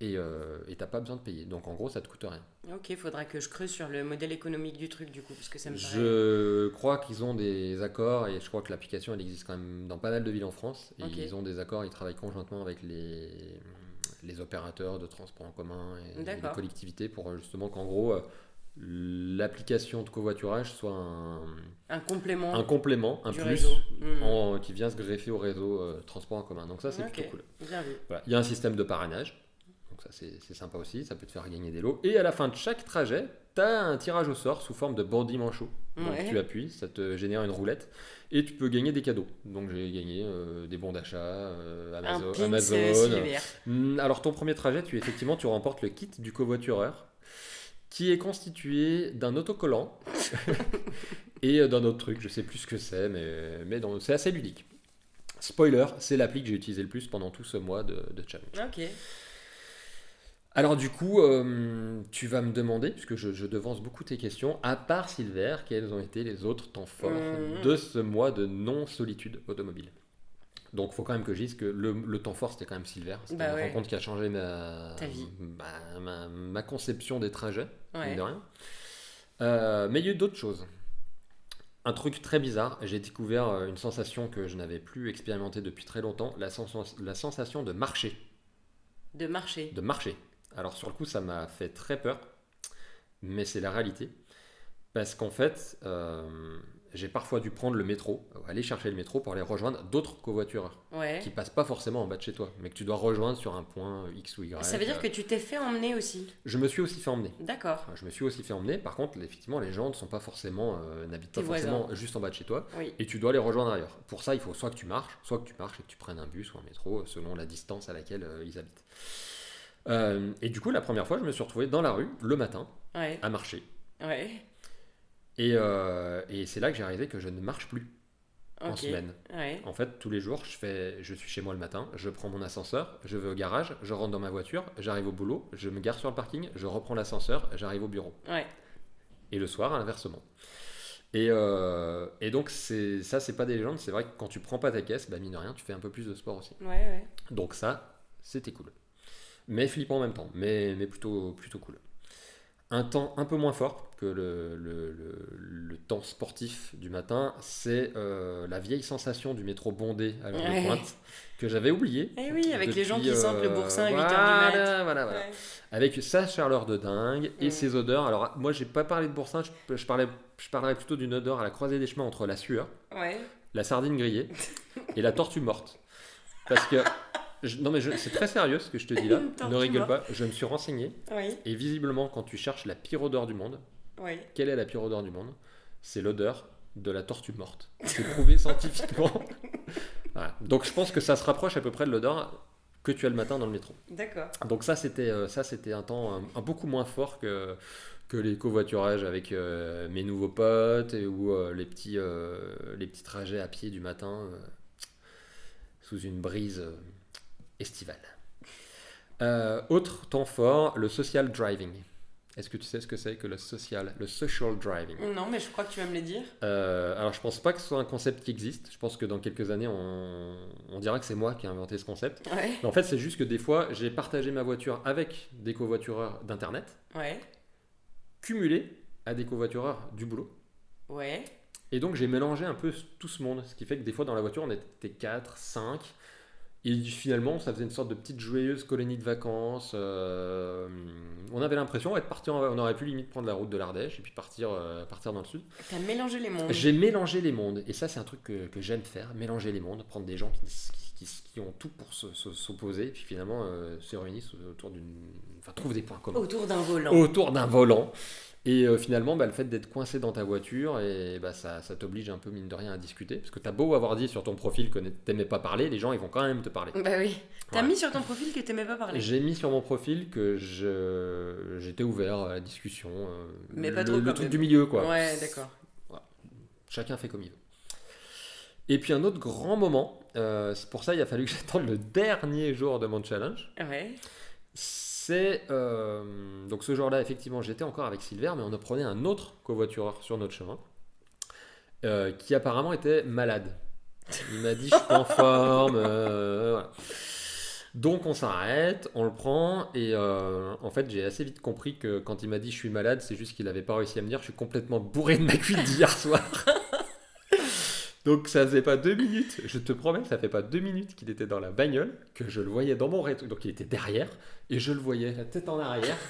et euh, t'as pas besoin de payer. Donc en gros, ça te coûte rien. Ok, faudra que je creuse sur le modèle économique du truc du coup, parce que ça me paraît. Je crois qu'ils ont des accords et je crois que l'application elle existe quand même dans pas mal de villes en France. Et Ok. ils ont des accords, ils travaillent conjointement avec les, les opérateurs de transport en commun et les collectivités pour euh, justement qu'en gros euh, l'application de covoiturage soit un, Un complément un complément, un plus en- qui vient se greffer au réseau euh, transport en commun. Donc ça c'est plutôt cool. Bien vu. Voilà. Il y a un système de parrainage. Donc ça c'est sympa aussi, ça peut te faire gagner des lots. Et à la fin de chaque trajet, tu as un tirage au sort sous forme de bandit manchot. Donc Ouais. tu appuies, ça te génère une roulette et tu peux gagner des cadeaux. Donc j'ai gagné euh, des bons d'achat, euh, Amazon. pins Amazon. euh. Hmm, Alors ton premier trajet, tu effectivement tu remportes le kit du covoitureur qui est constitué d'un autocollant et euh, d'un autre truc, je sais plus ce que c'est, mais, mais c'est assez ludique. Spoiler, c'est l'appli que j'ai utilisé le plus pendant tout ce mois de, de challenge. Ok. Alors du coup, euh, tu vas me demander, puisque je, je devance beaucoup tes questions, à part Silver, quels ont été les autres temps forts Mhm. de ce mois de non-solitude automobile? Donc il faut quand même que je dise que le, le temps fort, c'était quand même Silver. C'était Bah une ouais. rencontre qui a changé ma, Ta vie. ma, ma conception des trajets, Ouais. de rien. Euh, mais il y a eu d'autres choses. Un truc très bizarre, j'ai découvert euh, une sensation que je n'avais plus expérimentée depuis très longtemps, la, sens- la sensation de marcher De marcher. de marcher. Alors sur le coup, ça m'a fait très peur, mais c'est la réalité. Parce qu'en fait, euh, j'ai parfois dû prendre le métro, aller chercher le métro pour aller rejoindre d'autres covoitureurs Ouais. qui passent pas forcément en bas de chez toi, mais que tu dois rejoindre sur un point X ou Y. Ça veut dire que tu t'es fait emmener aussi. Je me suis aussi fait emmener. D'accord. Je me suis aussi fait emmener. Par contre, effectivement, les gens ne sont pas forcément, euh, n'habitent pas voisins. forcément juste en bas de chez toi, Oui. et tu dois les rejoindre ailleurs. Pour ça, il faut soit que tu marches, soit que tu marches et que tu prennes un bus ou un métro, euh, selon la distance à laquelle euh, ils habitent. Euh, et du coup, la première fois, je me suis retrouvé dans la rue, le matin, Ouais. à marcher. Ouais. Et, euh, et c'est là que j'ai réalisé que je ne marche plus en semaine. Ouais. En fait, tous les jours, je, fais, je suis chez moi le matin, je prends mon ascenseur, je vais au garage, je rentre dans ma voiture, j'arrive au boulot, je me gare sur le parking, je reprends l'ascenseur, j'arrive au bureau. Et le soir, inversement. Et, euh, et donc, ça, c'est pas des légendes, c'est vrai que quand tu prends pas ta caisse, bah, mine de rien, tu fais un peu plus de sport aussi. Ouais. Ouais. Donc ça, c'était cool. Mais flippant en même temps, mais, mais plutôt, plutôt cool. Un temps un peu moins fort que le, le, le- le temps sportif du matin, c'est euh, la vieille sensation du métro bondé à l'heure de Ouais. pointe, que j'avais oublié. Eh oui, avec les gens qui sentent le euh, boursin à 8h du mat. Voilà, voilà. Ouais. Avec sa chaleur de dingue et ses odeurs. Alors moi, j'ai pas parlé de boursin, je, je, parlais, je parlerais plutôt d'une odeur à la croisée des chemins entre la sueur, Ouais. la sardine grillée et la tortue morte. Parce que... je- non mais c'est très sérieux ce que je te dis là, ne rigole pas, je me suis renseigné Oui. et visiblement quand tu cherches la pire odeur du monde, Oui. quelle est la pire odeur du monde? C'est l'odeur de la tortue morte. C'est prouvé scientifiquement. Voilà. Donc je pense que ça se rapproche à peu près de l'odeur que tu as le matin dans le métro. D'accord. Donc ça c'était euh, ça c'était un temps un, un beaucoup moins fort que que les covoiturages avec euh, mes nouveaux potes et, ou euh, les petits euh, les petits trajets à pied du matin. euh. sous une brise euh, estivale. Euh, autre temps fort, le social driving. Est-ce que tu sais ce que c'est que le social, le social driving? Non, mais je crois que tu vas me le dire. Euh, alors, je pense pas que ce soit un concept qui existe. Je pense que dans quelques années, on, on dira que c'est moi qui ai inventé ce concept. Ouais, Mais en fait, c'est juste que des fois, j'ai partagé ma voiture avec des covoitureurs d'Internet, ouais, cumulé à des covoitureurs du boulot. ouais. Et donc, j'ai mélangé un peu tout ce monde. Ce qui fait que des fois, dans la voiture, on était 4, 5. Et finalement, ça faisait une sorte de petite joyeuse colonie de vacances. euh, on avait l'impression d'être parti, en- on aurait pu limite prendre la route de l'Ardèche et puis partir, euh, partir dans le sud. T'as mélangé les mondes. J'ai mélangé les mondes, et ça c'est un truc que, que j'aime faire, mélanger les mondes, prendre des gens qui, qui- qui- qui ont tout pour se- se- s'opposer, et puis finalement euh, se réunissent autour d'une... Enfin, trouvent des points communs. Autour d'un volant. Autour d'un volant. Et euh, finalement, bah, le fait d'être coincé dans ta voiture, et bah, ça, ça t'oblige un peu, mine de rien, à discuter. Parce que t'as beau avoir dit sur ton profil que t'aimais pas parler, les gens, ils vont quand même te parler. Bah oui. T'as Ouais. mis sur ton profil que t'aimais pas parler. J'ai mis sur mon profil que je- j'étais ouvert à la discussion. euh, Mais pas le, trop le truc même. du milieu, quoi. Ouais, d'accord. Chacun fait comme il veut. Et puis un autre grand moment, euh, c'est pour ça il a fallu que j'attende le dernier jour de mon challenge. Ouais. C'est euh, donc ce jour-là effectivement j'étais encore avec Silver, mais on a prenait un autre covoitureur sur notre chemin euh, qui apparemment était malade. Il m'a dit je suis en forme. euh. Donc on s'arrête, on le prend et en fait j'ai assez vite compris que quand il m'a dit je suis malade, c'est juste qu'il avait pas réussi à me dire je suis complètement bourré de ma cuite d'hier soir. Donc ça faisait pas deux minutes, je te promets, ça fait pas deux minutes qu'il était dans la bagnole, que je le voyais dans mon rétro, donc il était derrière, et je le voyais la tête en arrière.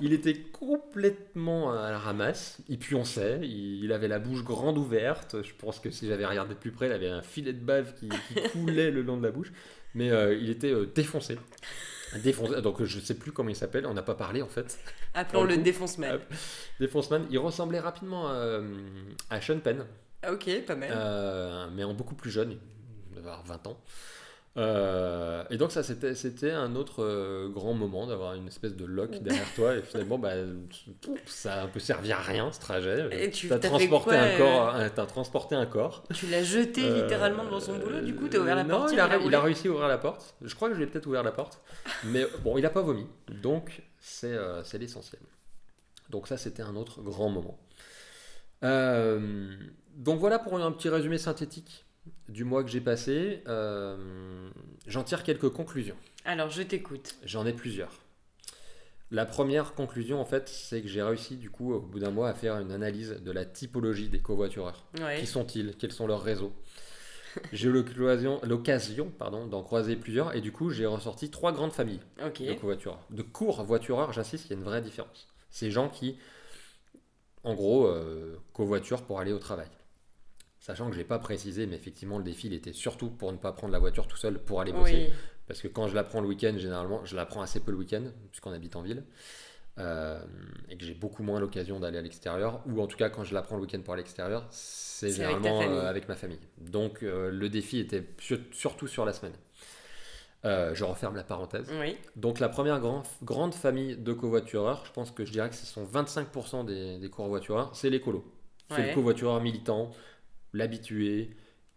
Il était complètement à la ramasse, il puançait, il, il avait la bouche grande ouverte, je pense que si j'avais regardé de plus près, il avait un filet de bave qui, qui coulait le long de la bouche, mais euh, il était euh, défoncé. Défoncé, donc je sais plus comment il s'appelle, on n'a pas parlé en fait. Appelons-le défonce-man. Défonceman, il ressemblait rapidement à, à Sean Penn. Ah, Ok, pas mal. Euh, mais en beaucoup plus jeune, il devait avoir 20 ans. Euh, et donc ça c'était c'était un autre euh, grand moment d'avoir une espèce de lock derrière toi et finalement bah, ça a un peu servi à rien ce trajet. Et tu- fait transporté quoi, un corps, euh, t'as transporté un corps. Tu l'as jeté littéralement devant son boulot, du coup, t'as ouvert la non, porte il a il a réussi à ouvrir la porte. Je crois que je lui ai peut-être ouvert la porte, mais bon il a pas vomi, donc c'est c'est l'essentiel. Donc ça c'était un autre grand moment. Donc voilà pour un petit résumé synthétique du mois que j'ai passé. Euh, J'en tire quelques conclusions. Alors, je t'écoute. J'en ai plusieurs. La première conclusion, en fait, c'est que j'ai réussi, du coup, au bout d'un mois, à faire une analyse de la typologie des covoitureurs. Ouais. Qui sont-ils? Quels sont leurs réseaux? J'ai eu l'occasion d'en croiser plusieurs, et du coup, j'ai ressorti trois grandes familles de covoitureurs. De courts voitureurs, j'insiste, il y a une vraie différence. Ces gens qui, en gros, euh, covoiturent pour aller au travail. Sachant que je ne l'ai pas précisé, mais effectivement, le défi il était surtout pour ne pas prendre la voiture tout seul pour aller bosser. Oui. Parce que quand je la prends le week-end, généralement, je la prends assez peu le week-end, puisqu'on habite en ville, euh, et que j'ai beaucoup moins l'occasion d'aller à l'extérieur, ou en tout cas, quand je la prends le week-end pour aller à l'extérieur, c'est C'est avec généralement euh, avec ma famille. Donc, euh, le défi était sur- surtout sur la semaine. Je referme la parenthèse. Oui. Donc, la première grand- grande famille de covoitureurs, je pense que je dirais que ce sont 25% des, des covoitureurs, c'est l'écolo. C'est Ouais. le covoitureur militant, l'habitué,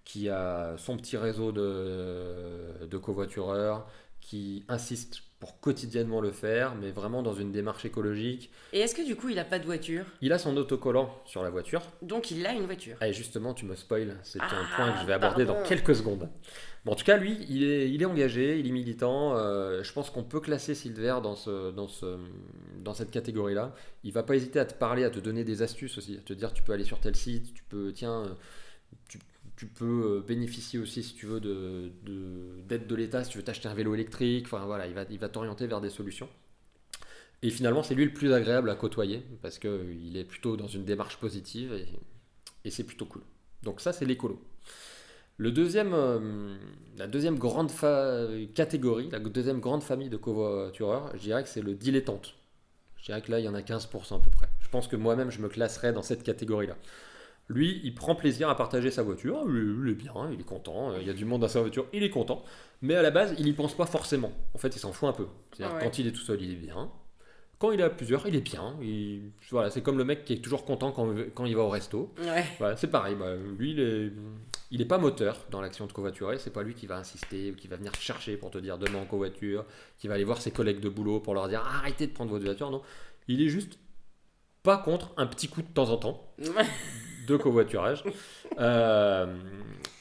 qui a son petit réseau de, de covoitureurs, qui insiste pour quotidiennement le faire, mais vraiment dans une démarche écologique. Et est-ce que du coup, il a pas de voiture? Il a son autocollant sur la voiture. Donc, il a une voiture. Ah, Et justement, tu me spoil, c'est un Ah, point que je vais aborder dans quelques secondes. Bon, en tout cas, lui, il est, il est engagé, il est militant. euh, je pense qu'on peut classer Silver dans, ce, dans, ce, dans cette catégorie-là. Il va pas hésiter à te parler, à te donner des astuces aussi, à te dire tu peux aller sur tel site, tu peux, tiens, euh, tu, peux euh, bénéficier aussi, si tu veux, de, de- d'aide de l'État, si tu veux t'acheter un vélo électrique. Enfin voilà, il va, il va t'orienter vers des solutions. Et finalement, c'est lui le plus agréable à côtoyer parce qu'il est plutôt dans une démarche positive et, c'est plutôt cool. Donc ça, c'est l'écolo. Le deuxième, euh, la deuxième grande catégorie, la deuxième grande famille de covoitureurs, je dirais que c'est le dilettante. Je dirais que là, il y en a 15% à peu près. Je pense que moi-même, je me classerais dans cette catégorie-là. Lui, il prend plaisir à partager sa voiture, il est- il est bien, il est content, il y a du monde dans sa voiture, il est content, mais à la base, il n'y pense pas forcément. En fait, il s'en fout un peu. C'est-à-dire Ouais. quand il est tout seul, il est bien. Quand il est à plusieurs, il est bien. Il- Voilà, c'est comme le mec qui est toujours content quand, quand il va au resto. Ouais. Voilà, c'est pareil. bah, lui, il est, il n'est pas moteur dans l'action de covoiturer, c'est pas lui qui va insister ou qui va venir chercher pour te dire demain en covoiture, qui va aller voir ses collègues de boulot pour leur dire arrêtez de prendre votre voiture. Non, il est juste pas contre un petit coup de temps en temps de covoiturage. Euh,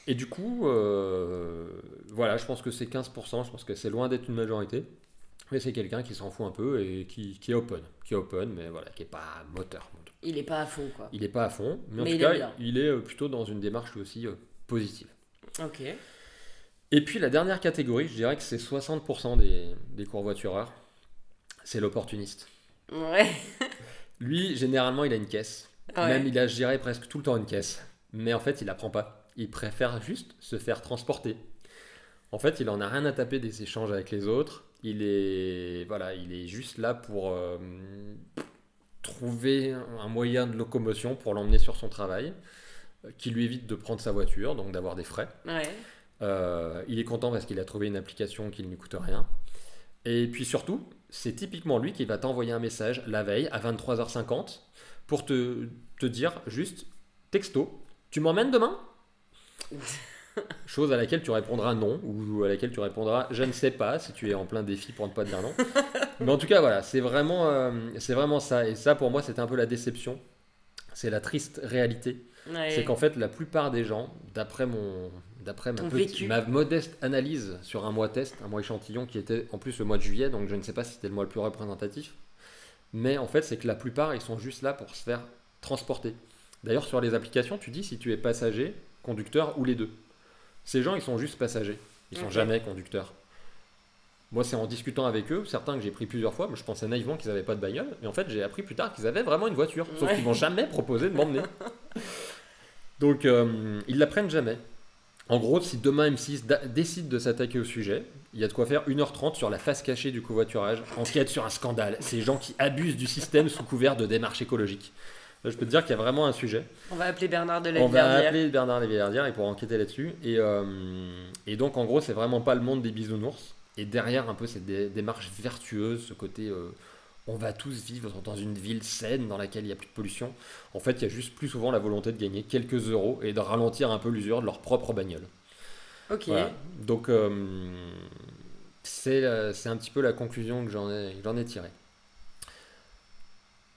et du coup, euh, voilà, je pense que c'est 15%, je pense que c'est loin d'être une majorité. Mais c'est quelqu'un qui s'en fout un peu et qui, qui est open. Qui est open, mais voilà, qui n'est pas moteur. Il est pas à fond, quoi. Il n'est pas à fond, mais en tout il cas, bien. il est euh, plutôt dans une démarche aussi positive. Ok. Et puis la dernière catégorie, je dirais que c'est 60% des, des covoitureurs, c'est l'opportuniste. Ouais. Lui, généralement, il a une caisse. Ouais. Même il a, je dirais, presque tout le temps une caisse. Mais en fait, il la prend pas. Il préfère juste se faire transporter. En fait, il en a rien à taper des échanges avec les autres. Il est, voilà, il est juste là pour euh, trouver un moyen de locomotion pour l'emmener sur son travail, euh, qui lui évite de prendre sa voiture, donc d'avoir des frais. Ouais. Euh, il est content parce qu'il a trouvé une application qui ne lui coûte rien. Et puis surtout, c'est typiquement lui qui va t'envoyer un message la veille à 23h50 pour te, te dire juste texto, tu m'emmènes demain? Chose à laquelle tu répondras non, ou à laquelle tu répondras je ne sais pas si tu es en plein défi pour ne pas dire non. Mais en tout cas, voilà, c'est vraiment, euh, c'est vraiment ça. Et ça, pour moi, c'était un peu la déception. C'est la triste réalité Ouais. c'est qu'en fait la plupart des gens, d'après mon, d'après ma, modeste analyse sur un mois test, un mois échantillon qui était en plus le mois de juillet, donc je ne sais pas si c'était le mois le plus représentatif, mais en fait c'est que la plupart ils sont juste là pour se faire transporter. D'ailleurs sur les applications, tu dis si tu es passager, conducteur ou les deux. Ces gens ils sont juste passagers, ils sont jamais conducteurs. Moi, c'est en discutant avec eux, certains que j'ai pris plusieurs fois, mais je pensais naïvement qu'ils n'avaient pas de bagnole, mais en fait, j'ai appris plus tard qu'ils avaient vraiment une voiture, sauf Ouais. qu'ils vont jamais proposer de m'emmener. Donc, euh, ils la prennent jamais. En gros, si demain M6 da- décide de s'attaquer au sujet, il y a de quoi faire 1h30 sur la face cachée du covoiturage, enquête sur un scandale. Ces gens qui abusent du système sous couvert de démarche écologique. Là, je peux te dire qu'il y a vraiment un sujet. On va appeler Bernard de la On va appeler Bernard Lévillardière et pour enquêter là-dessus. Et, euh, et donc, en gros, c'est vraiment pas le monde des bisounours. Et derrière, un peu, cette dé- démarche vertueuse, ce côté euh, on va tous vivre dans une ville saine dans laquelle il n'y a plus de pollution. En fait, il y a juste plus souvent la volonté de gagner quelques euros et de ralentir un peu l'usure de leur propre bagnole. Ok. Voilà. Donc, euh, c'est euh, c'est un petit peu la conclusion que j'en ai, que ai tirée.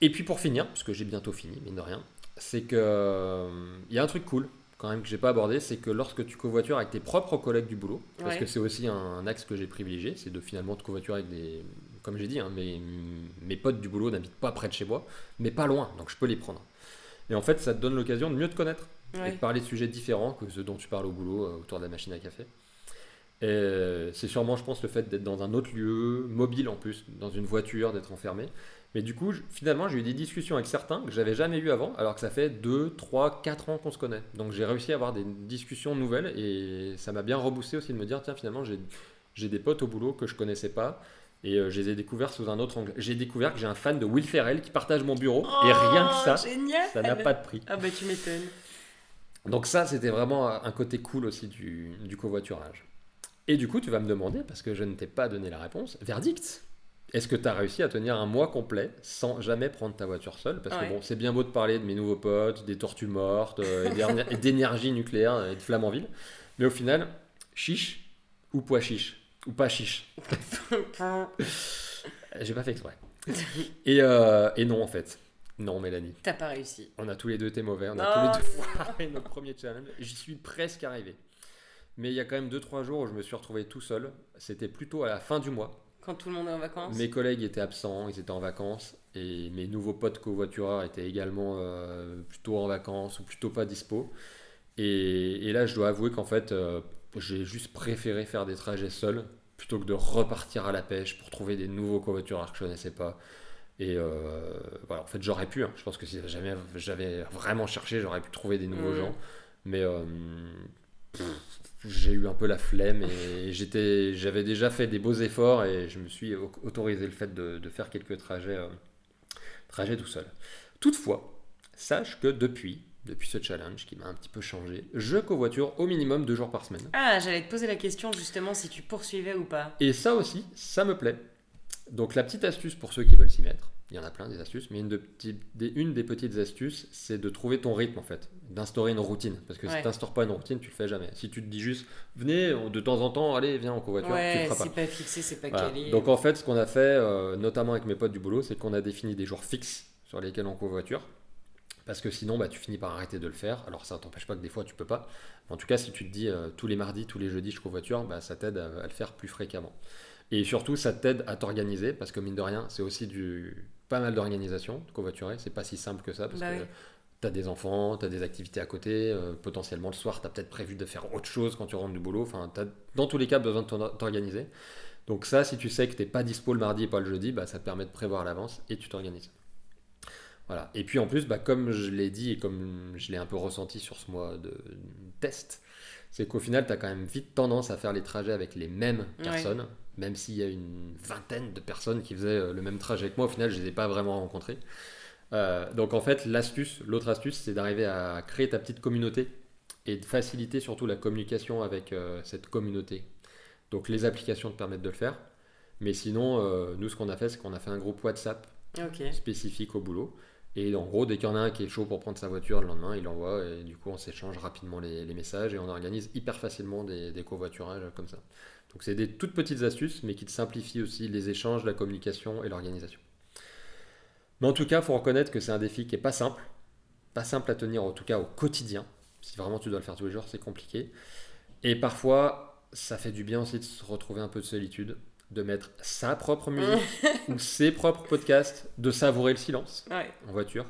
Et puis pour finir, parce que j'ai bientôt fini, mine de rien, c'est que euh, il y a un truc cool quand même que j'ai pas abordé, c'est que lorsque tu covoitures avec tes propres collègues du boulot, parce que c'est aussi un, axe que j'ai privilégié, c'est de finalement te covoiturer avec des, comme j'ai dit, hein, mes, mes potes du boulot n'habitent pas près de chez moi, mais pas loin, donc je peux les prendre. Et en fait, ça te donne l'occasion de mieux te connaître et de parler de sujets différents que ceux dont tu parles au boulot euh, autour de la machine à café. Et euh, c'est sûrement, je pense, le fait d'être dans un autre lieu, mobile en plus, dans une voiture, d'être enfermé. Mais du coup, je- finalement, j'ai eu des discussions avec certains que j'avais jamais eu avant, alors que ça fait 2, 3, 4 ans qu'on se connaît. Donc j'ai réussi à avoir des discussions nouvelles et ça m'a bien reboosté aussi de me dire, tiens, finalement, j'ai j'ai des potes au boulot que je connaissais pas. Et euh, je les ai découverts sous un autre angle. J'ai découvert que j'ai un fan de Will Ferrell qui partage mon bureau. et rien que ça, Oh, Génial. ça n'a pas de prix. Ah bah tu m'étonnes. Donc ça, c'était vraiment un côté cool aussi du, du covoiturage. Et du coup, tu vas me demander, parce que je ne t'ai pas donné la réponse, verdict Est-ce que tu as réussi à tenir un mois complet sans jamais prendre ta voiture seule? Parce Ouais. que bon, c'est bien beau de parler de mes nouveaux potes, des tortues mortes, euh, et d'éner- et d'énergie nucléaire et de Flamanville. Mais au final, chiche ou pois chiche? Ou pas chiche J'ai pas fait exprès. Et, euh, et non, en fait. Non, Mélanie. T'as pas réussi. On a tous les deux été mauvais, on a Non, tous les deux foiré notre premier challenge. J'y suis presque arrivé. Mais il y a quand même 2-3 jours où je me suis retrouvé tout seul. C'était plutôt à la fin du mois. Quand tout le monde est en vacances. Mes collègues étaient absents, ils étaient en vacances. Et mes nouveaux potes covoitureurs étaient également euh, plutôt en vacances ou plutôt pas dispo. Et, et là, je dois avouer qu'en fait, euh, j'ai juste préféré faire des trajets seuls plutôt que de repartir à la pêche pour trouver des nouveaux covoitureurs que je connaissais pas. Et euh, voilà, en fait, j'aurais pu. hein. Je pense que si jamais j'avais vraiment cherché, j'aurais pu trouver des nouveaux Mhm. gens. Mais euh, j'ai eu un peu la flemme et j'étais, j'avais déjà fait des beaux efforts et je me suis au- autorisé le fait de, de faire quelques trajets, euh, trajets tout seul. Toutefois, sache que depuis, depuis ce challenge qui m'a un petit peu changé, je covoiture au minimum deux jours par semaine. Ah, j'allais te poser la question justement si tu poursuivais ou pas. Et ça aussi, ça me plaît. Donc la petite astuce pour ceux qui veulent s'y mettre, il y en a plein des astuces, mais une, de petits- des, une des petites astuces, c'est de trouver ton rythme en fait, d'instaurer une routine. Parce que si Ouais. tu n'instaures pas une routine, tu le fais jamais. Si tu te dis juste, venez de temps en temps, allez, viens en covoiture, tu le Ouais, feras pas. c'est pas fixé, c'est pas Voilà. calé. Donc en fait, ce qu'on a fait, euh, notamment avec mes potes du boulot, c'est qu'on a défini des jours fixes sur lesquels on covoiture. Parce que sinon, bah, tu finis par arrêter de le faire. Alors ça t'empêche pas que des fois tu peux pas. En tout cas, si tu te dis euh, tous les mardis, tous les jeudis, je covoiture, bah, ça t'aide à, à le faire plus fréquemment. Et surtout, ça t'aide à t'organiser parce que mine de rien, c'est aussi du pas mal d'organisation de covoiturer. C'est pas si simple que ça parce Bah que oui. tu as des enfants, tu as des activités à côté. euh, potentiellement le soir, tu as peut-être prévu de faire autre chose quand tu rentres du boulot. Enfin, tu as dans tous les cas besoin de t'or- t'organiser. Donc ça, si tu sais que t'es pas dispo le mardi et pas le jeudi, bah, ça te permet de prévoir à l'avance et tu t'organises. Voilà. Et puis en plus, bah, comme je l'ai dit et comme je l'ai un peu ressenti sur ce mois de test, c'est qu'au final, tu as quand même vite tendance à faire les trajets avec les mêmes Ouais. personnes, même s'il y a une vingtaine de personnes qui faisaient euh, le même trajet que moi, au final, je les ai pas vraiment rencontrés. Euh, donc en fait, l'astuce, l'autre astuce, c'est d'arriver à créer ta petite communauté et de faciliter surtout la communication avec euh, cette communauté. Donc les applications te permettent de le faire. Mais sinon, euh, nous, ce qu'on a fait, c'est qu'on a fait un groupe WhatsApp spécifique au boulot. Et en gros, dès qu'il y en a un qui est chaud pour prendre sa voiture le lendemain, il l'envoie et du coup, on s'échange rapidement les, messages et on organise hyper facilement des, des covoiturages comme ça. Donc, c'est des toutes petites astuces, mais qui te simplifient aussi les échanges, la communication et l'organisation. Mais en tout cas, il faut reconnaître que c'est un défi qui est pas simple, pas simple à tenir en tout cas au quotidien. Si vraiment tu dois le faire tous les jours, c'est compliqué. Et parfois, ça fait du bien aussi de se retrouver un peu de solitude, de mettre sa propre musique ou ses propres podcasts, de savourer le silence Ouais. en voiture,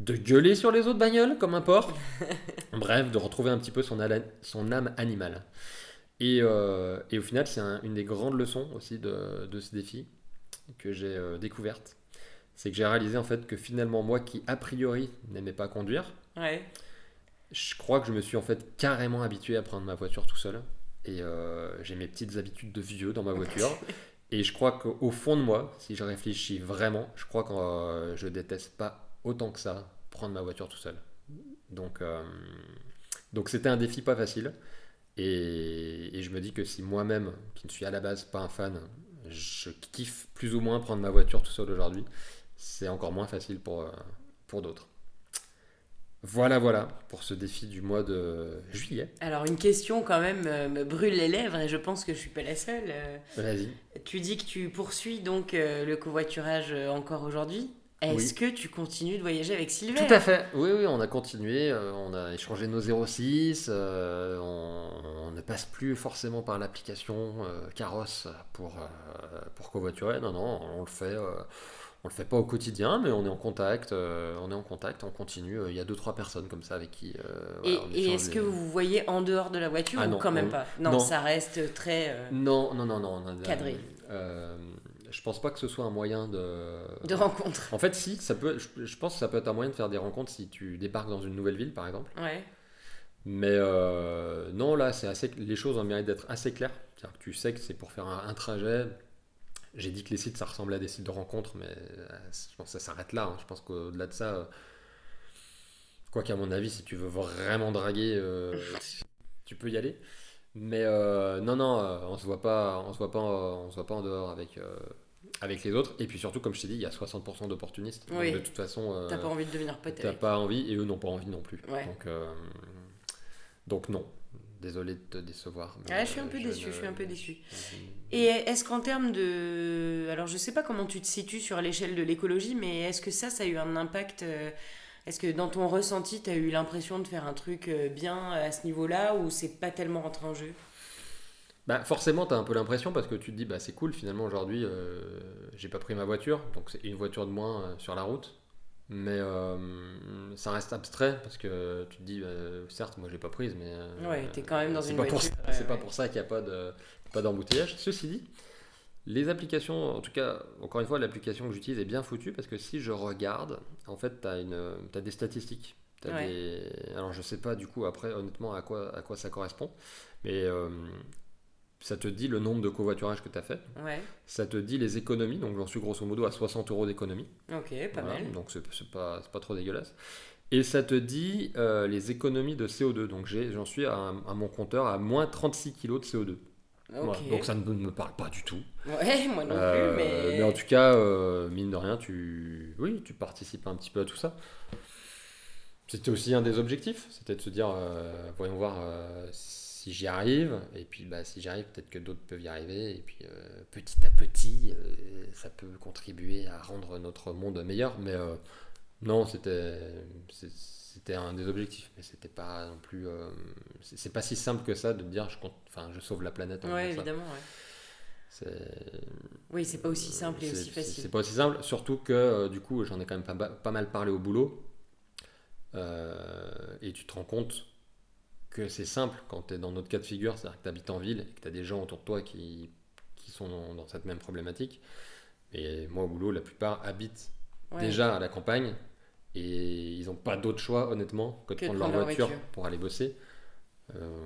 de gueuler sur les autres bagnoles comme un porc. Bref, de retrouver un petit peu son, ala- son âme animale. Et, euh, et au final, c'est un- une des grandes leçons aussi de, de ce défi que j'ai euh, découverte. C'est que j'ai réalisé en fait que finalement, moi qui a priori n'aimais pas conduire, Ouais. je crois que je me suis en fait carrément habitué à prendre ma voiture tout seul. Et euh, j'ai mes petites habitudes de vieux dans ma voiture. et je crois qu'au fond de moi, si je réfléchis vraiment, je crois que euh, je déteste pas autant que ça prendre ma voiture tout seul. Donc, euh, donc c'était un défi pas facile. Et, et je me dis que si moi-même, qui ne suis à la base pas un fan, je kiffe plus ou moins prendre ma voiture tout seul aujourd'hui, c'est encore moins facile pour, euh, pour d'autres. Voilà, voilà, pour ce défi du mois de juillet. Alors, une question quand même euh, me brûle les lèvres et je pense que je suis pas la seule. Euh, Vas-y. Tu dis que tu poursuis donc euh, le covoiturage encore aujourd'hui. Est-ce que tu continues de voyager avec Sylvain Tout à fait. Oui, oui, on a continué, on a échangé nos 06, euh, on, on ne passe plus forcément par l'application Carrosse pour, pour covoiturer. Non, non, on le fait. On le fait pas au quotidien, mais on est en contact, euh, on est en contact, on continue. Il y a deux trois personnes comme ça avec qui. euh, Et, voilà, et est-ce les- que vous vous voyez en dehors de la voiture Ah ou non, quand même pas? Non, Non. ça reste très euh, Non, non, non, non. on a- Cadré. euh, je pense pas que ce soit un moyen de. de rencontre. En fait, si, ça peut. Je, je pense que ça peut être un moyen de faire des rencontres si tu débarques dans une nouvelle ville, par exemple. Ouais. Mais euh, non, là, c'est assez, les choses ont le mérite d'être assez claires. C'est-à-dire que tu sais que c'est pour faire un, un trajet. J'ai dit que les sites, ça ressemblait à des sites de rencontres, mais euh, je pense que ça s'arrête là. hein. Je pense qu'au-delà de ça, euh, quoi qu'à mon avis, si tu veux vraiment draguer, euh, tu peux y aller. Mais euh, non, non, euh, on se voit pas, on se voit pas, euh, on se voit pas en dehors avec, avec les autres. Et puis surtout, comme je t'ai dit, il y a 60% d'opportunistes. Oui. de toute façon, T'as pas envie de devenir pote T'as pas envie et eux n'ont pas envie non plus. Ouais. Donc, donc non. Désolé de te décevoir. mais, Ah, je suis un euh, peu déçu, ne- je suis un peu déçu. Et est-ce qu'en termes de... Alors je sais pas comment tu te situes sur l'échelle de l'écologie, mais est-ce que ça, ça a eu un impact euh, Est-ce que dans ton ressenti, tu as eu l'impression de faire un truc euh, bien à ce niveau-là ou c'est pas tellement rentré en jeu? Bah, forcément, tu as un peu l'impression parce que tu te dis, bah, c'est cool, finalement, aujourd'hui, euh, j'ai pas pris ma voiture, donc c'est une voiture de moins euh, sur la route. Mais euh, ça reste abstrait parce que tu te dis, euh, certes, moi j'ai pas prise, mais. euh, Ouais, t'es quand même dans une pas pour voiture, ça- ouais, C'est pas pour ça qu'il n'y a pas de- pas d'embouteillage. Ceci dit, les applications, en tout cas, encore une fois, l'application que j'utilise est bien foutue parce que si je regarde, en fait, tu as, as des statistiques. T'as Ouais. des... Alors je sais pas du coup après honnêtement à quoi, à quoi ça correspond, mais euh, ça te dit le nombre de covoiturages que tu as fait, Ouais, ça te dit les économies, donc j'en suis grosso modo à 60 euros d'économie, ok, pas Voilà, mal. donc c'est pas, pas trop dégueulasse. Et ça te dit euh, les économies de CO2, donc j'en suis à, à mon compteur à moins 36 kg de CO2. Ok. Ouais, donc ça ne me parle pas du tout. Ouais, moi non Euh, plus, mais. mais en tout cas, euh, mine de rien, tu, oui, tu participes un petit peu à tout ça. C'était aussi un des objectifs, c'était de se dire, euh, voyons voir euh, si j'y arrive, et puis bah, si j'y arrive, peut-être que d'autres peuvent y arriver, et puis euh, petit à petit, euh, ça peut contribuer à rendre notre monde meilleur. Mais euh, non, c'était c'était un des objectifs, mais c'était pas non plus, c'est pas si simple que ça de dire, je compte, enfin, je sauve la planète. en Ouais, évidemment, ouais. Oui, c'est pas aussi simple et aussi facile. C'est pas aussi simple, surtout que du coup, j'en ai quand même pas, pas mal parlé au boulot. Et tu te rends compte que c'est simple quand tu es dans notre cas de figure, c'est-à-dire que tu habites en ville et que tu as des gens autour de toi qui, qui sont dans, dans cette même problématique. Et moi, au boulot, la plupart habitent Ouais. déjà à la campagne et ils n'ont pas d'autre choix, honnêtement, que de Que prendre leur prendre leur voiture, voiture. pour aller bosser. Euh,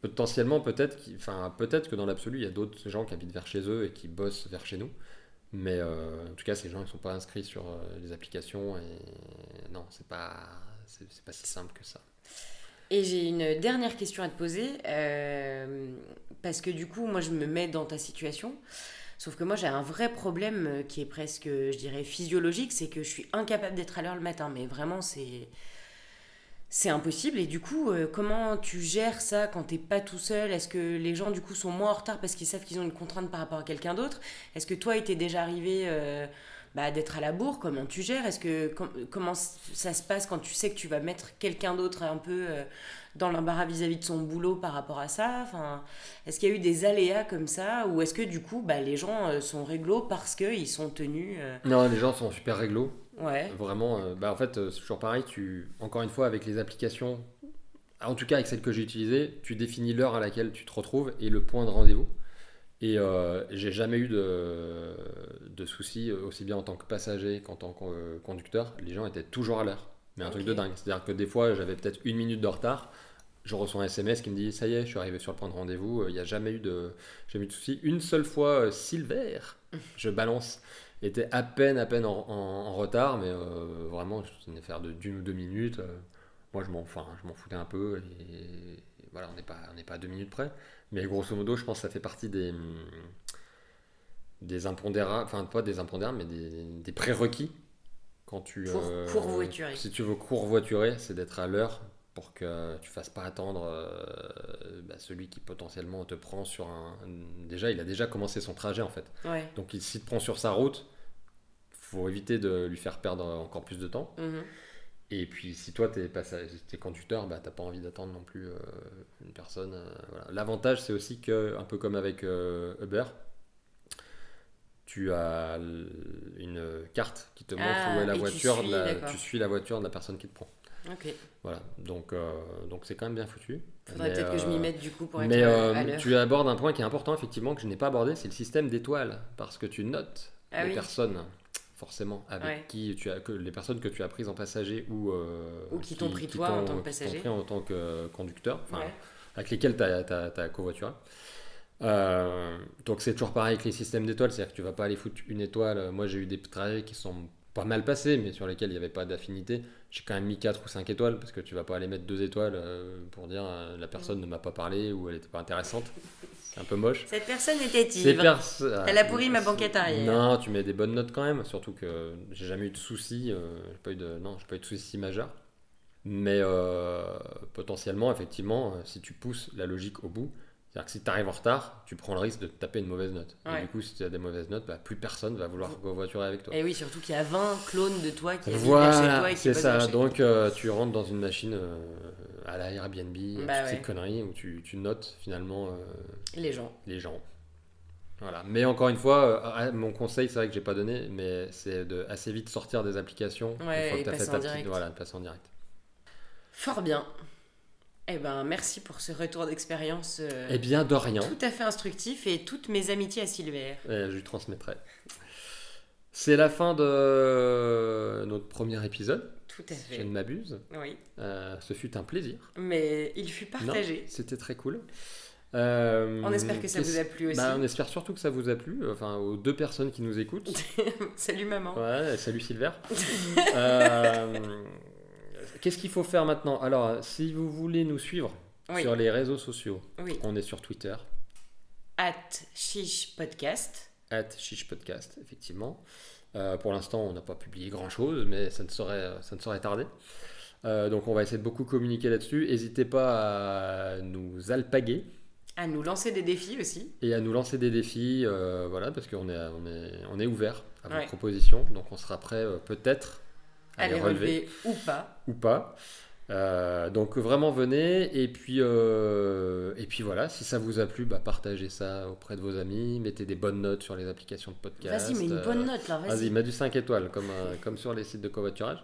potentiellement, peut-être enfin, peut que dans l'absolu, il y a d'autres gens qui habitent vers chez eux et qui bossent vers chez nous. Mais euh, en tout cas, ces gens ne sont pas inscrits sur euh, les applications et non, c'est pas, c'est pas si simple que ça. Et j'ai une dernière question à te poser, euh, parce que du coup, moi, je me mets dans ta situation. Sauf que moi, j'ai un vrai problème euh, qui est presque, je dirais, physiologique, c'est que je suis incapable d'être à l'heure le matin. Mais vraiment, c'est c'est impossible. Et du coup, euh, comment tu gères ça quand t'es pas tout seul? Est-ce que les gens, du coup, sont moins en retard parce qu'ils savent qu'ils ont une contrainte par rapport à quelqu'un d'autre? Est-ce que toi, il t'est déjà arrivé bah, d'être à la bourre Comment tu gères? Est-ce que com- comment ça se passe quand tu sais que tu vas mettre quelqu'un d'autre un peu euh, dans l'embarras vis-à-vis de son boulot par rapport à ça? Enfin, Est-ce qu'il y a eu des aléas comme ça? Ou est-ce que du coup, bah, les gens euh, sont réglo parce qu'ils sont tenus euh, Non, les gens sont super réglo. Ouais. Vraiment, bah en fait, c'est toujours pareil. Tu, encore une fois, avec les applications, en tout cas avec celles que j'ai utilisées, tu définis l'heure à laquelle tu te retrouves et le point de rendez-vous. Et euh, j'ai jamais eu de, de soucis, euh, aussi bien en tant que passager qu'en tant que euh, conducteur. Les gens étaient toujours à l'heure. Mais un truc de dingue. C'est-à-dire que des fois, j'avais peut-être une minute de retard. Je reçois un SMS qui me dit Ça y est, je suis arrivé sur le point de rendez-vous. Il n'y a jamais eu de, jamais eu de soucis. Une seule fois, Silver, je balance, était à peine, à peine en, en- en retard, mais euh, vraiment, je tenais faire de- d'une ou deux minutes. moi, je m'en enfin, foutais un peu. Et, et voilà, on n'est pas, on n'est pas à deux minutes près. Mais grosso modo, je pense que ça fait partie des, hum, des impondérables, enfin, pas des impondérables, mais des, des prérequis. Quand tu, Pour euh, courvoiturer. Si tu veux courvoiturer, c'est d'être à l'heure pour que tu fasses pas attendre euh, bah, celui qui potentiellement te prend sur un. Déjà, il a déjà commencé son trajet en fait. Ouais. Donc, il- s'il te prend sur sa route, faut éviter de lui faire perdre encore plus de temps. Mhm. Et puis, si toi, t'es passager- t'es conducteur, bah, t'as pas envie d'attendre non plus euh, une personne. euh, voilà. L'avantage, c'est aussi que, un peu comme avec euh, Uber, tu as une carte qui te montre Ah, où est la tu voiture, suis, la- tu suis la voiture de la personne qui te prend. Voilà, donc euh, donc c'est quand même bien foutu. Faudrait peut-être que je m'y mette du coup pour être mais euh, à tu abordes un point qui est important, effectivement, que je n'ai pas abordé, c'est le système d'étoiles. Parce que tu notes Ah les oui. personnes, forcément, avec Ouais. qui tu as, que les personnes que tu as prises en passager ou, euh, Ou qui t'ont pris toi en tant que qui t'ont passager. pris en tant que conducteur, enfin, Ouais. avec lesquels tu as, covoituré. Euh, donc c'est toujours pareil avec les systèmes d'étoiles, c'est-à-dire que tu vas pas aller foutre une étoile. Moi j'ai eu des trajets qui sont pas mal passés, mais sur lesquels il n'y avait pas d'affinité. J'ai quand même mis 4 ou 5 étoiles, parce que tu vas pas aller mettre 2 étoiles euh, pour dire euh, la personne ne m'a pas parlé ou elle était pas intéressante. C'est un peu moche. Cette personne était ivre. pers- Elle a pourri ma banquette arrière. Non, tu mets des bonnes notes quand même, surtout que j'ai jamais eu de soucis, euh, j'ai pas eu de non, j'ai pas eu de soucis majeurs. Mais euh, potentiellement, effectivement, euh, si tu pousses la logique au bout, c'est-à-dire que si tu arrives en retard, tu prends le risque de te taper une mauvaise note. Et du coup, si tu as des mauvaises notes, bah, plus personne va vouloir covoiturer avec toi. Et oui, surtout qu'il y a 20 clones de toi qui vers chez toi Voilà, et qui c'est ça. Donc euh, tu rentres dans une machine euh, à la Airbnb, Bah toutes ces conneries où tu, tu notes finalement euh, les gens. les gens. Voilà. Mais encore une fois, euh, ah, mon conseil, c'est vrai que j'ai pas donné, mais c'est de assez vite sortir des applications Ouais, et t'as passer en ta petite- voilà, de passer en direct. Fort bien. Eh ben, merci pour ce retour d'expérience euh, Eh bien, de rien. tout à fait instructif et toutes mes amitiés à Silver. Euh, je lui transmettrai. C'est la fin de notre premier épisode. Tout à je ne m'abuse. Oui. Euh, ce fut un plaisir. Mais il fut partagé. C'était très cool. Euh, On espère que ça vous a plu aussi. Bah, on espère surtout que ça vous a plu, enfin aux deux personnes qui nous écoutent. Salut maman. Ouais, salut Silver. Euh, Qu'est-ce qu'il faut faire maintenant? Alors, si vous voulez nous suivre Oui. sur les réseaux sociaux, Oui. on est sur Twitter, at chiche podcast. At Chiche Podcast, effectivement. Euh, pour l'instant, on n'a pas publié grand-chose, mais ça ne saurait, ça ne saurait tarder. Euh, donc on va essayer de beaucoup communiquer là-dessus. N'hésitez pas à nous alpaguer À nous lancer des défis aussi. et à nous lancer des défis, euh, voilà, parce qu'on est, on est, on est ouvert à vos Ouais. propositions. Donc on sera prêt euh, peut-être à, À les les relever. relever ou pas. ou pas. Euh, donc vraiment venez et puis euh, et puis voilà si ça vous a plu bah, partagez ça auprès de vos amis mettez des bonnes notes sur les applications de podcast Vas-y, mets une euh, bonne note là, vas-y vas-y. mets du 5 étoiles comme euh, comme sur les sites de covoiturage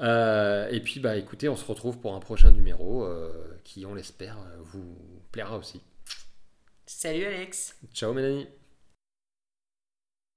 Euh, et puis bah écoutez on se retrouve pour un prochain numéro euh, qui on l'espère euh, vous plaira aussi Salut Alex. ciao Mélanie